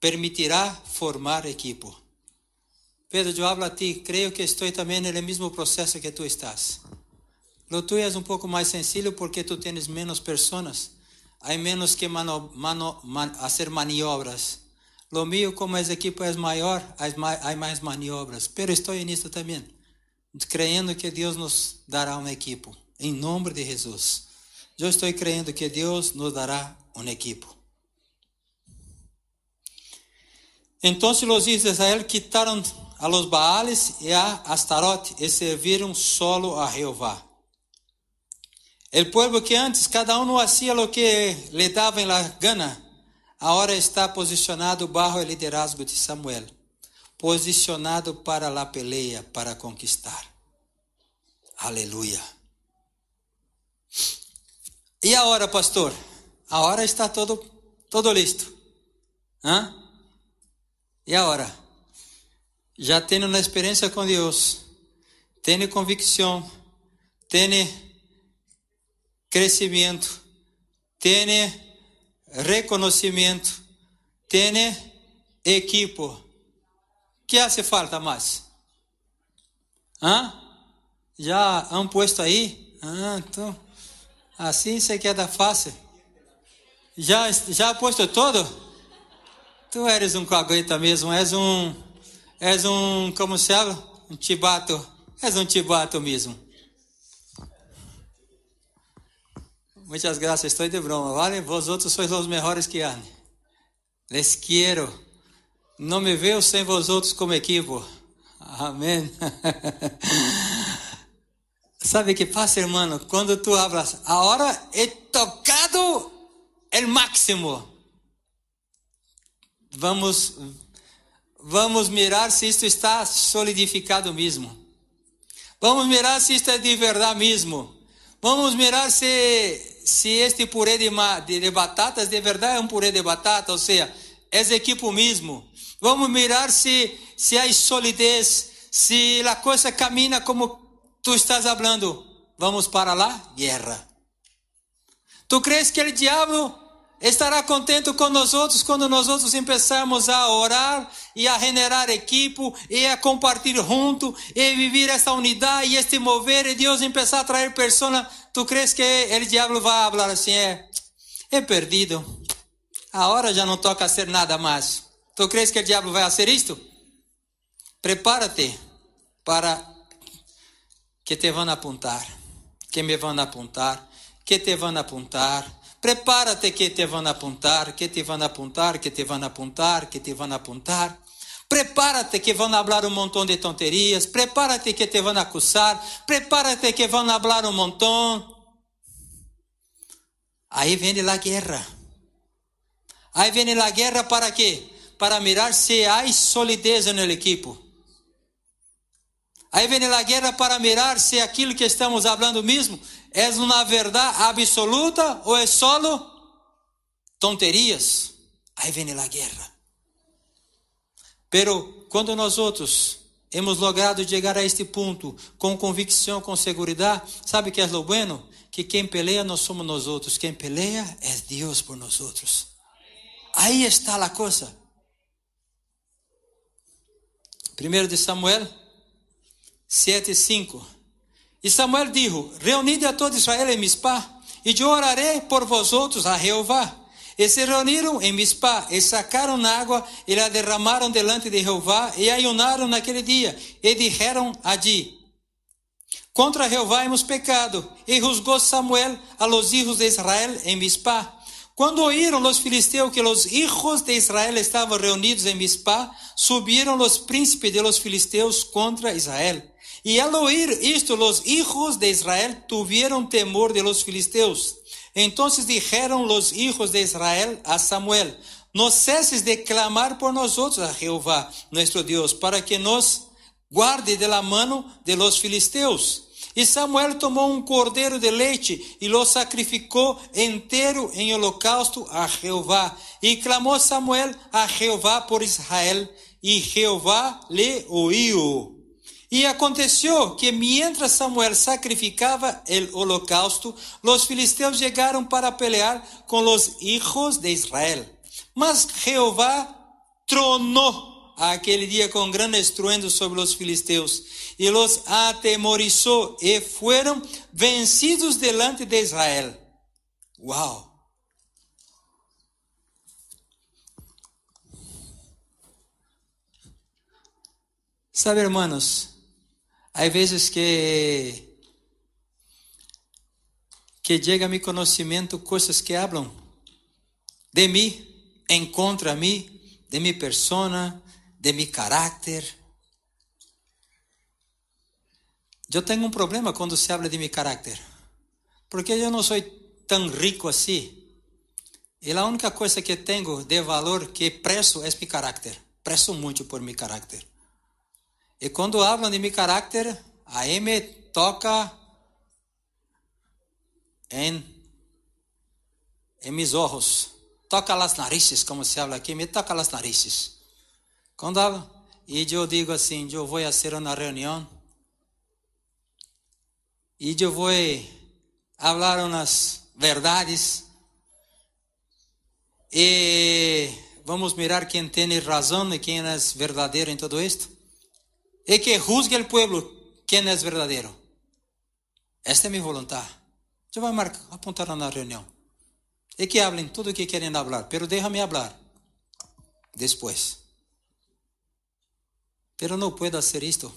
permitirá formar equipo. Pedro, eu hablo a ti, creio que estou também no mesmo processo que tu estás. Lo tuyo es un poco más sencillo porque tú tienes menos personas. Hay menos que mano, mano, man, hacer maniobras. Lo mío, como el equipo hay más, hay más maniobras. Pero estoy en esto también, creyendo que Dios nos dará un equipo. En nombre de Jesús. Yo estoy creyendo que Dios nos dará un equipo. Entonces los hijos de Israel quitaron a los Baales y a Astarote y serviram solo a Jehová. El pueblo que antes cada uno hacía lo que le daba en la gana, ahora está posicionado bajo el liderazgo de Samuel, posicionado para la pelea, para conquistar. Aleluya. E agora, pastor? Agora está todo, todo listo. Hã? E agora? Já tendo uma experiência com Deus, tendo convicção, tendo crescimento, tem reconhecimento, tem equipo. que hace falta mais? Hã? Já han posto aí? Ah, então, assim você queda fácil. Já, já posto todo? Tu eres um cagueta mesmo, és um, és um, como se chama? Um tibato, és um tibato mesmo. Muchas gracias, estoy de broma, ¿vale? Vosotros sois los mejores que hay. Les quiero. No me veo sem vosotros como equipo. Amém. (laughs) Sabe que passa, hermano? Quando tu hablas, agora he tocado el máximo. Vamos, vamos mirar se isto está solidificado mesmo. Vamos mirar se isto é de verdade mesmo. Vamos mirar se se este purê de, de, batatas de verdade é um purê de batata, ou seja, é equipo mesmo. Vamos mirar se, se há solidez, se a coisa camina como tu estás falando. Vamos para lá? Guerra. Tu crees que o diabo estará contente com nós outros quando nós outros começarmos a orar e a generar equipo e a compartilhar junto e viver esta unidade e este mover e Deus começar a trazer pessoas Tu crees que o diabo vai falar assim, é, é perdido. A hora já não toca ser nada mais. Tu crees que o diabo vai fazer isto? Prepárate para que te vão apontar, que me vão apontar, que te vão apontar. Prepárate que te vão apontar, que te vão apontar, que te vão apontar, que te vão apontar. Prepárate que vão falar um montão de tonterias, prepárate que te vão acusar, prepárate que vão falar um montão. Aí vem a guerra. Aí vem a guerra para quê? Para mirar se há solidez no equipo. Aí vem a guerra para mirar se aquilo que estamos falando mesmo é uma verdade absoluta ou é solo tonterias. Aí vem a guerra. Pero quando nós outros hemos logrado chegar a este ponto com convicção, com segurança, sabe que é o bueno? Que quem peleia não somos nós outros, quem peleia é Deus por nós outros. Aí está a coisa. Primeiro de Samuel 7, 5. E Samuel dijo: Reunide a todo Israel em Mispá, e eu orarei por vosotros a Jeová. E se reuniram em Mispá, e sacaram água, e la derramaram delante de Jeová, e ayunaram naquele dia, e dijeron allí: Contra Jeová hemos pecado. E juzgou Samuel a los hijos de Israel em Mispá. Quando oíram os filisteus que os hijos de Israel estavam reunidos em Mispá, subiram os príncipes de los filisteus contra Israel. E al oír isto, los hijos de Israel tuvieron temor de los filisteus. Entonces dijeron los hijos de Israel a Samuel, no ceses de clamar por nosotros a Jehová, nuestro Dios, para que nos guarde de la mano de los filisteus. E Samuel tomou um cordeiro de leite e lo sacrificou inteiro em holocausto a Jeová. E clamou Samuel a Jeová por Israel, e Jeová lhe ouviu. E aconteceu que, mientras Samuel sacrificava o holocausto, os filisteus chegaram para pelear com os hijos de Israel. Mas Jeová tronou aquele dia com grande estruendo sobre os filisteus e los atemorizou e foram vencidos delante de Israel. Uau! Sabe, hermanos, há vezes que que chega a mi conhecimento coisas que hablam de mim, em contra mim, de mi persona, de mi caráter. Eu tenho um problema quando se habla de mi caráter, porque eu não sou tão rico assim. E a única coisa que tenho de valor que preço é mi caráter. Preço muito por mi caráter. E quando falam de meu caráter, aí me toca em, em mis ojos. Toca las narices, como se habla aqui, me toca las narices. Quando hablo, e eu digo assim, eu vou fazer uma reunião e eu vou falar umas verdades e vamos mirar quem tem razão e quem é verdadeiro em tudo isto e que juzgue o pueblo quem é verdadeiro. Esta é minha vontade. Eu vou marcar, apontar na reunião. E que hablem tudo o que querem falar, pero déjame hablar depois. Pero não puedo fazer isto.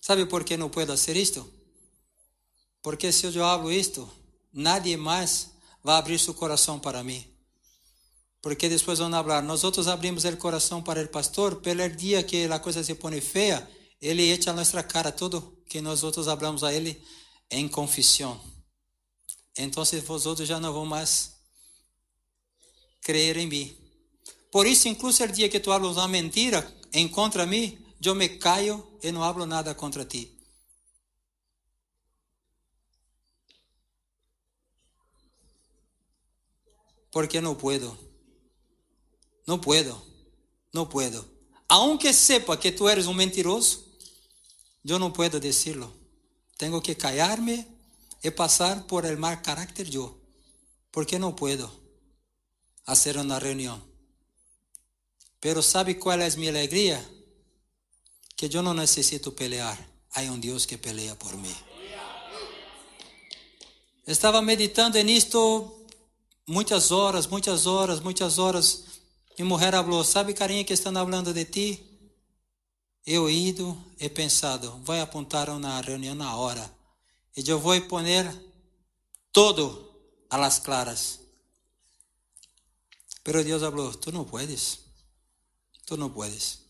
¿Sabe por que não puedo fazer isto? Porque se eu hablo isto, nadie mais vai abrir seu coração para mim. Porque depois vão falar, nós outros abrimos o coração para o pastor, pelo dia que a coisa se põe feia, ele echa a nossa cara tudo que nós outros hablamos a ele em confissão. Então, vós outros já não vão mais crer em mim. Por isso, incluso o dia que tu hablas uma mentira em contra mim, eu me caio e não hablo nada contra ti. Porque não puedo. No puedo, no puedo. Aunque sepa que tú eres un mentiroso, yo no puedo decirlo. Tengo que callarme y pasar por el mal carácter yo, porque no puedo hacer una reunión. Pero ¿sabe cuál es mi alegría? Que yo no necesito pelear. Hay un Dios que pelea por mí. Estava meditando nisto muitas horas, muitas horas, muitas horas. Minha mulher falou: Sabe, carinha, que estão falando de ti? Eu ido e pensado: Vai apontar na reunião na hora. E eu vou poner todo a las claras. Pero Deus falou: Tu não puedes. Tú no puedes.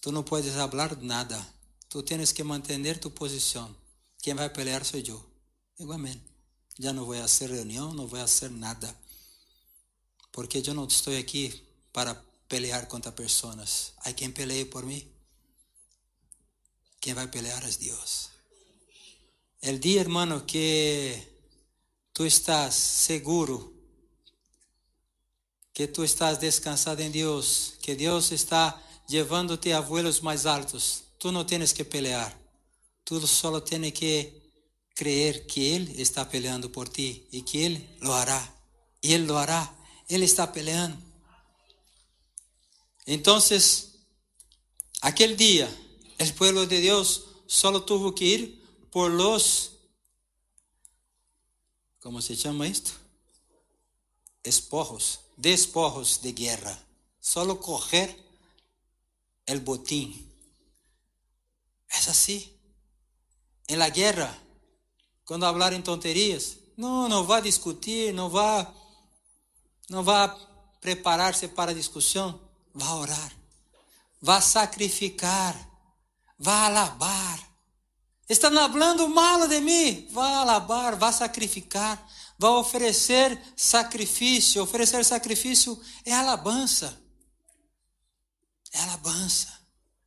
Tú no puedes hablar nada. Tú tienes que mantener tu posición. Quien va a pelear soy yo. Digo, amén. Ya no voy a hacer reunión, no voy a hacer nada. Porque yo no estoy aquí para pelear contra personas. Hay quien pelee por mí. Quien va a pelear es Dios. El día, hermano, que tú estás seguro, que tú estás descansado en Dios, que Dios está llevándote a vuelos más altos, tú no tienes que pelear. Tú solo tienes que creer que Él está peleando por ti y que Él lo hará. Y Él lo hará. Él está peleando. Entonces, aquel día, el pueblo de Dios solo tuvo que ir por los, ¿cómo se llama esto? Espojos, despojos de guerra. Solo coger el botín. Es así. En la guerra, cuando hablar en tonterías, no, no va a discutir, no va, va a prepararse para discusión, va a orar, a sacrificar, a alabar. Estão falando mal de mim. Vá alabar, vá sacrificar, vá oferecer sacrifício. Oferecer sacrifício é alabança. É alabança.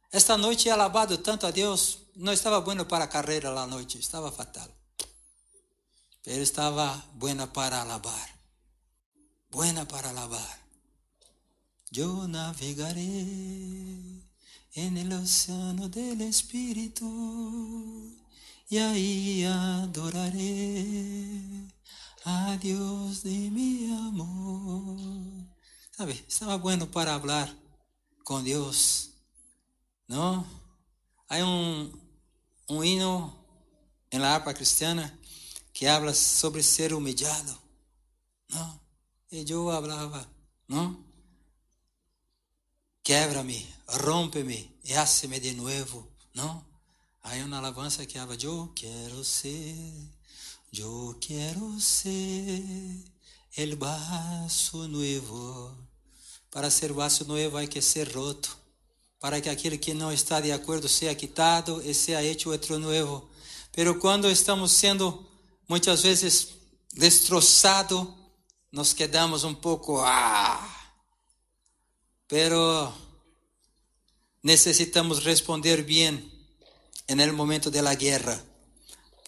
Esta noite é alabado tanto a Deus. Não estava bueno para a carreira lá noite, estava fatal. Ele estava buena para alabar. Buena para alabar. Eu navegarei en el océano del Espíritu, y ahí adoraré a Dios de mi amor. ¿Sabe? Estaba bueno para hablar con Dios, ¿no? Hay un, un himno en la arpa cristiana que habla sobre ser humillado, ¿no? Y yo hablaba, ¿no? Quebra-me, rompe-me e hace-me de novo. Não? Aí uma alabança que eu quero ser, eu quero ser el vaso nuevo. Para ser vaso nuevo hay que ser roto. Para que aquele que não está de acordo seja quitado e seja hecho outro novo. Pero quando estamos sendo muitas vezes destroçados, nos quedamos um pouco, ah, pero necesitamos responder bien en el momento de la guerra,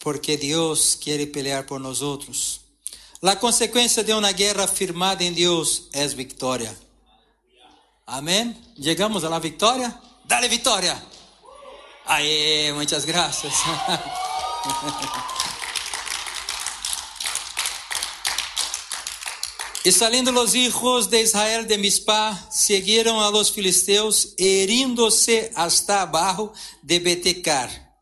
porque Dios quiere pelear por nosotros. La consecuencia de una guerra firmada en Dios es victoria. Amén. Llegamos a la victoria. Dale victoria. Ahí, muchas gracias. (laughs) Y saliendo los hijos de Israel de Mispa, siguieron a los filisteos, herindo-se hasta abajo de Betecar.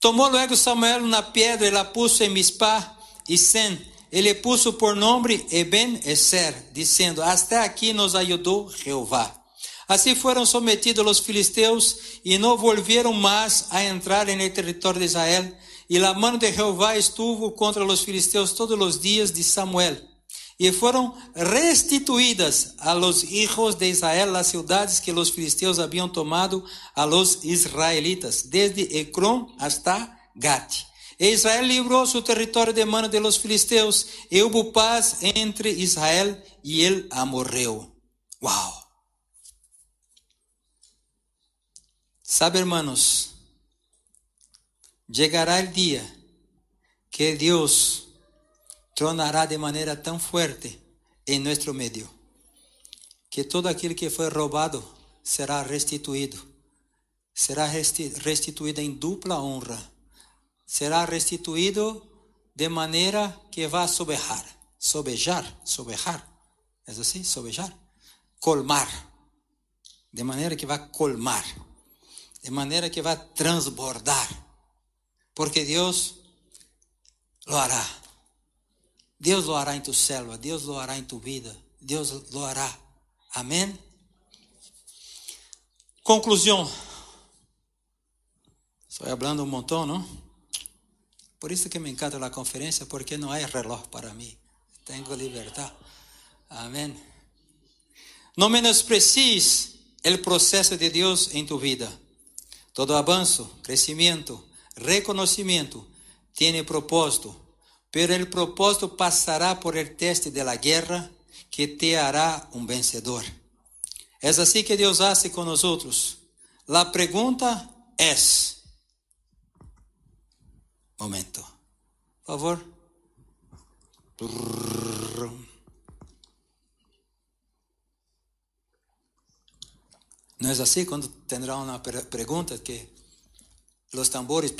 Tomó luego Samuel una piedra y la puso en Mispa y Sen, y le puso por nombre Eben Eser, diciendo, hasta aquí nos ayudó Jehová. Así fueron sometidos los filisteos y no volvieron más a entrar en el territorio de Israel. Y la mano de Jehová estuvo contra los filisteos todos los días de Samuel. E foram restituídas a los hijos de Israel las ciudades que los filisteus haviam tomado a los israelitas, desde Ecrón hasta Gat. E Israel librou su território de mano de los filisteus, e houve paz entre Israel e el amorreu. Uau! Sabe, hermanos, chegará o dia que Deus tronará de maneira tão forte em nosso meio, que todo aquilo que foi roubado será restituído, será restituído em dupla honra, será restituído de maneira que vai sobejar, sobejar, sobejar, é assim, sobejar, colmar, de maneira que vai colmar, de maneira que vai transbordar, porque Deus lo hará. Deus lo hará em tu célula, Deus lo hará em tu vida, Deus lo hará. Amém? Conclusão. Estou falando um montão, não? Por isso que me encanta a conferência, porque não há reloj para mim. Tenho liberdade. Amém. Não menosprecies o processo de Deus em tu vida. Todo avanço, crescimento, reconhecimento tem propósito, pero el propósito passará por el teste de la guerra que te hará um vencedor. É assim que Deus hace com nós outros. La pergunta é: Momento, por favor. Não é assim quando terá uma pergunta que os tambores.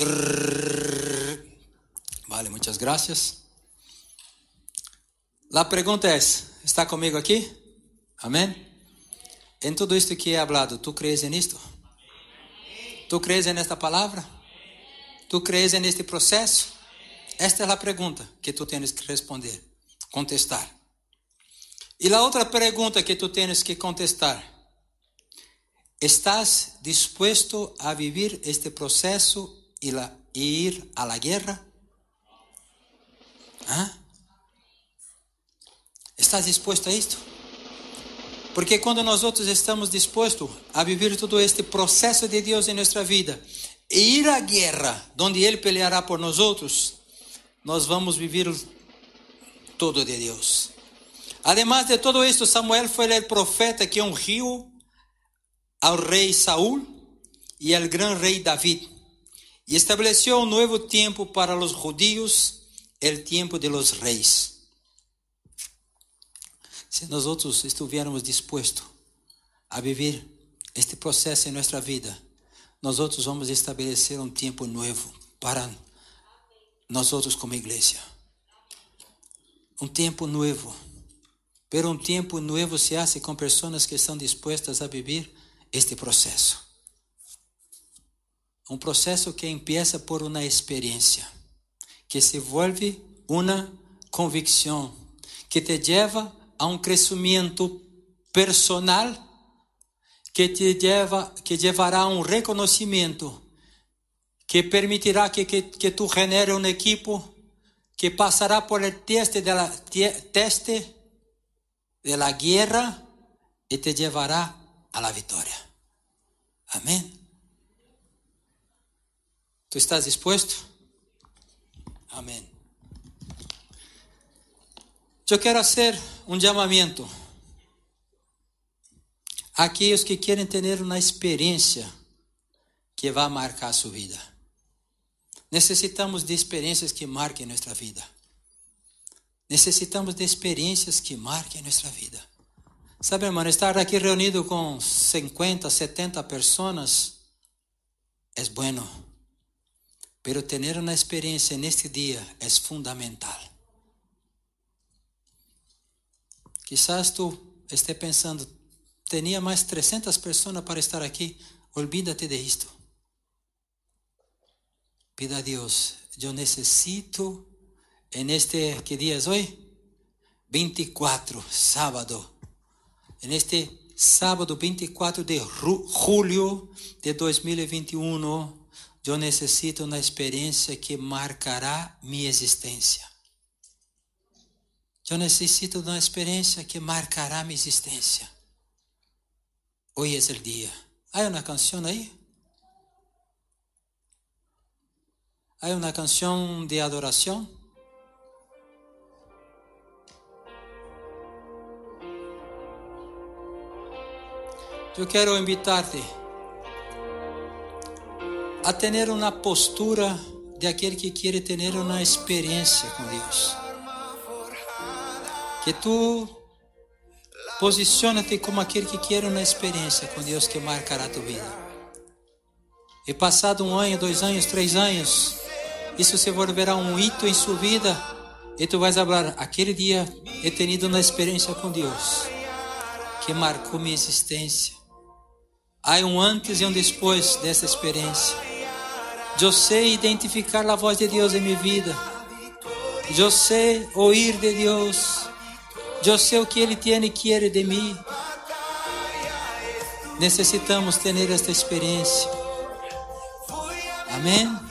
Vale, muitas graças. A pergunta é: está comigo aqui? Amém? Em tudo isto que é hablado, tu crees nisto? Tu crees nesta palavra? Tu crees neste processo? Esta é a pergunta que tu tens que responder, contestar. E a outra pergunta que tu tens que contestar: ¿Estás dispuesto a vivir este processo e, ir la guerra? ¿Ah? ¿Estás dispuesto a isto? Porque quando nós outros estamos dispostos a viver todo este processo de Deus em nossa vida e ir à guerra, onde Ele peleará por nós outros, nós vamos viver todo de Deus. Además de todo esto, Samuel foi o profeta que ungiu ao rei Saul e ao grande rei David e estabeleceu um novo tempo para os judíos, o tempo de los reis. Se nós outros estivéssemos dispostos a viver este processo em nossa vida, nós outros vamos estabelecer um tempo novo para nós outros como igreja. Um tempo novo. Pero um tempo novo se hace com pessoas que estão dispostas a viver este processo. Um processo que empieza por uma experiência, que se volve uma convicção, que te leva a um crescimento personal que te lleva, que llevará a um reconhecimento que permitirá que, que, que tu genere um equipo que passará por el teste de la, teste de la guerra e te llevará a la vitória. Amém? ¿Tu estás dispuesto? Amém. Eu quero fazer um chamamento a aqueles que querem ter uma experiência que marcar a sua vida. Necessitamos de experiências que marquem nossa vida. Necessitamos de experiências que marquem nossa vida. Sabe, irmão, estar aqui reunido com 50, 70 pessoas é bueno, pero ter uma experiência neste dia é fundamental. Quizás tu esté pensando, tinha mais 300 pessoas para estar aqui, olvídate de isto. Pida a Deus, eu necessito, en este, que dia é hoje? 24, sábado. En este sábado 24 de julho de 2021, eu necessito uma experiência que marcará minha existência. Eu necessito de uma experiência que marcará minha existência. Hoje é o dia. Há uma canção aí? Há uma canção de adoração? Eu quero invitar-te a ter uma postura de aquele que quer ter uma experiência com Deus. Que tu posiciona-te como aquele que quer uma experiência com Deus que marcará a tua vida. E passado um ano, dois anos, três anos, isso se volverá um hito em sua vida. E tu vais falar: aquele dia he tenido uma experiência com Deus que marcou minha existência. Há um antes e um depois dessa experiência. Eu sei identificar a voz de Deus em minha vida. Eu sei ouvir de Deus. Eu sei o que Ele tem e quer de mim. Necessitamos ter esta experiência. Amém?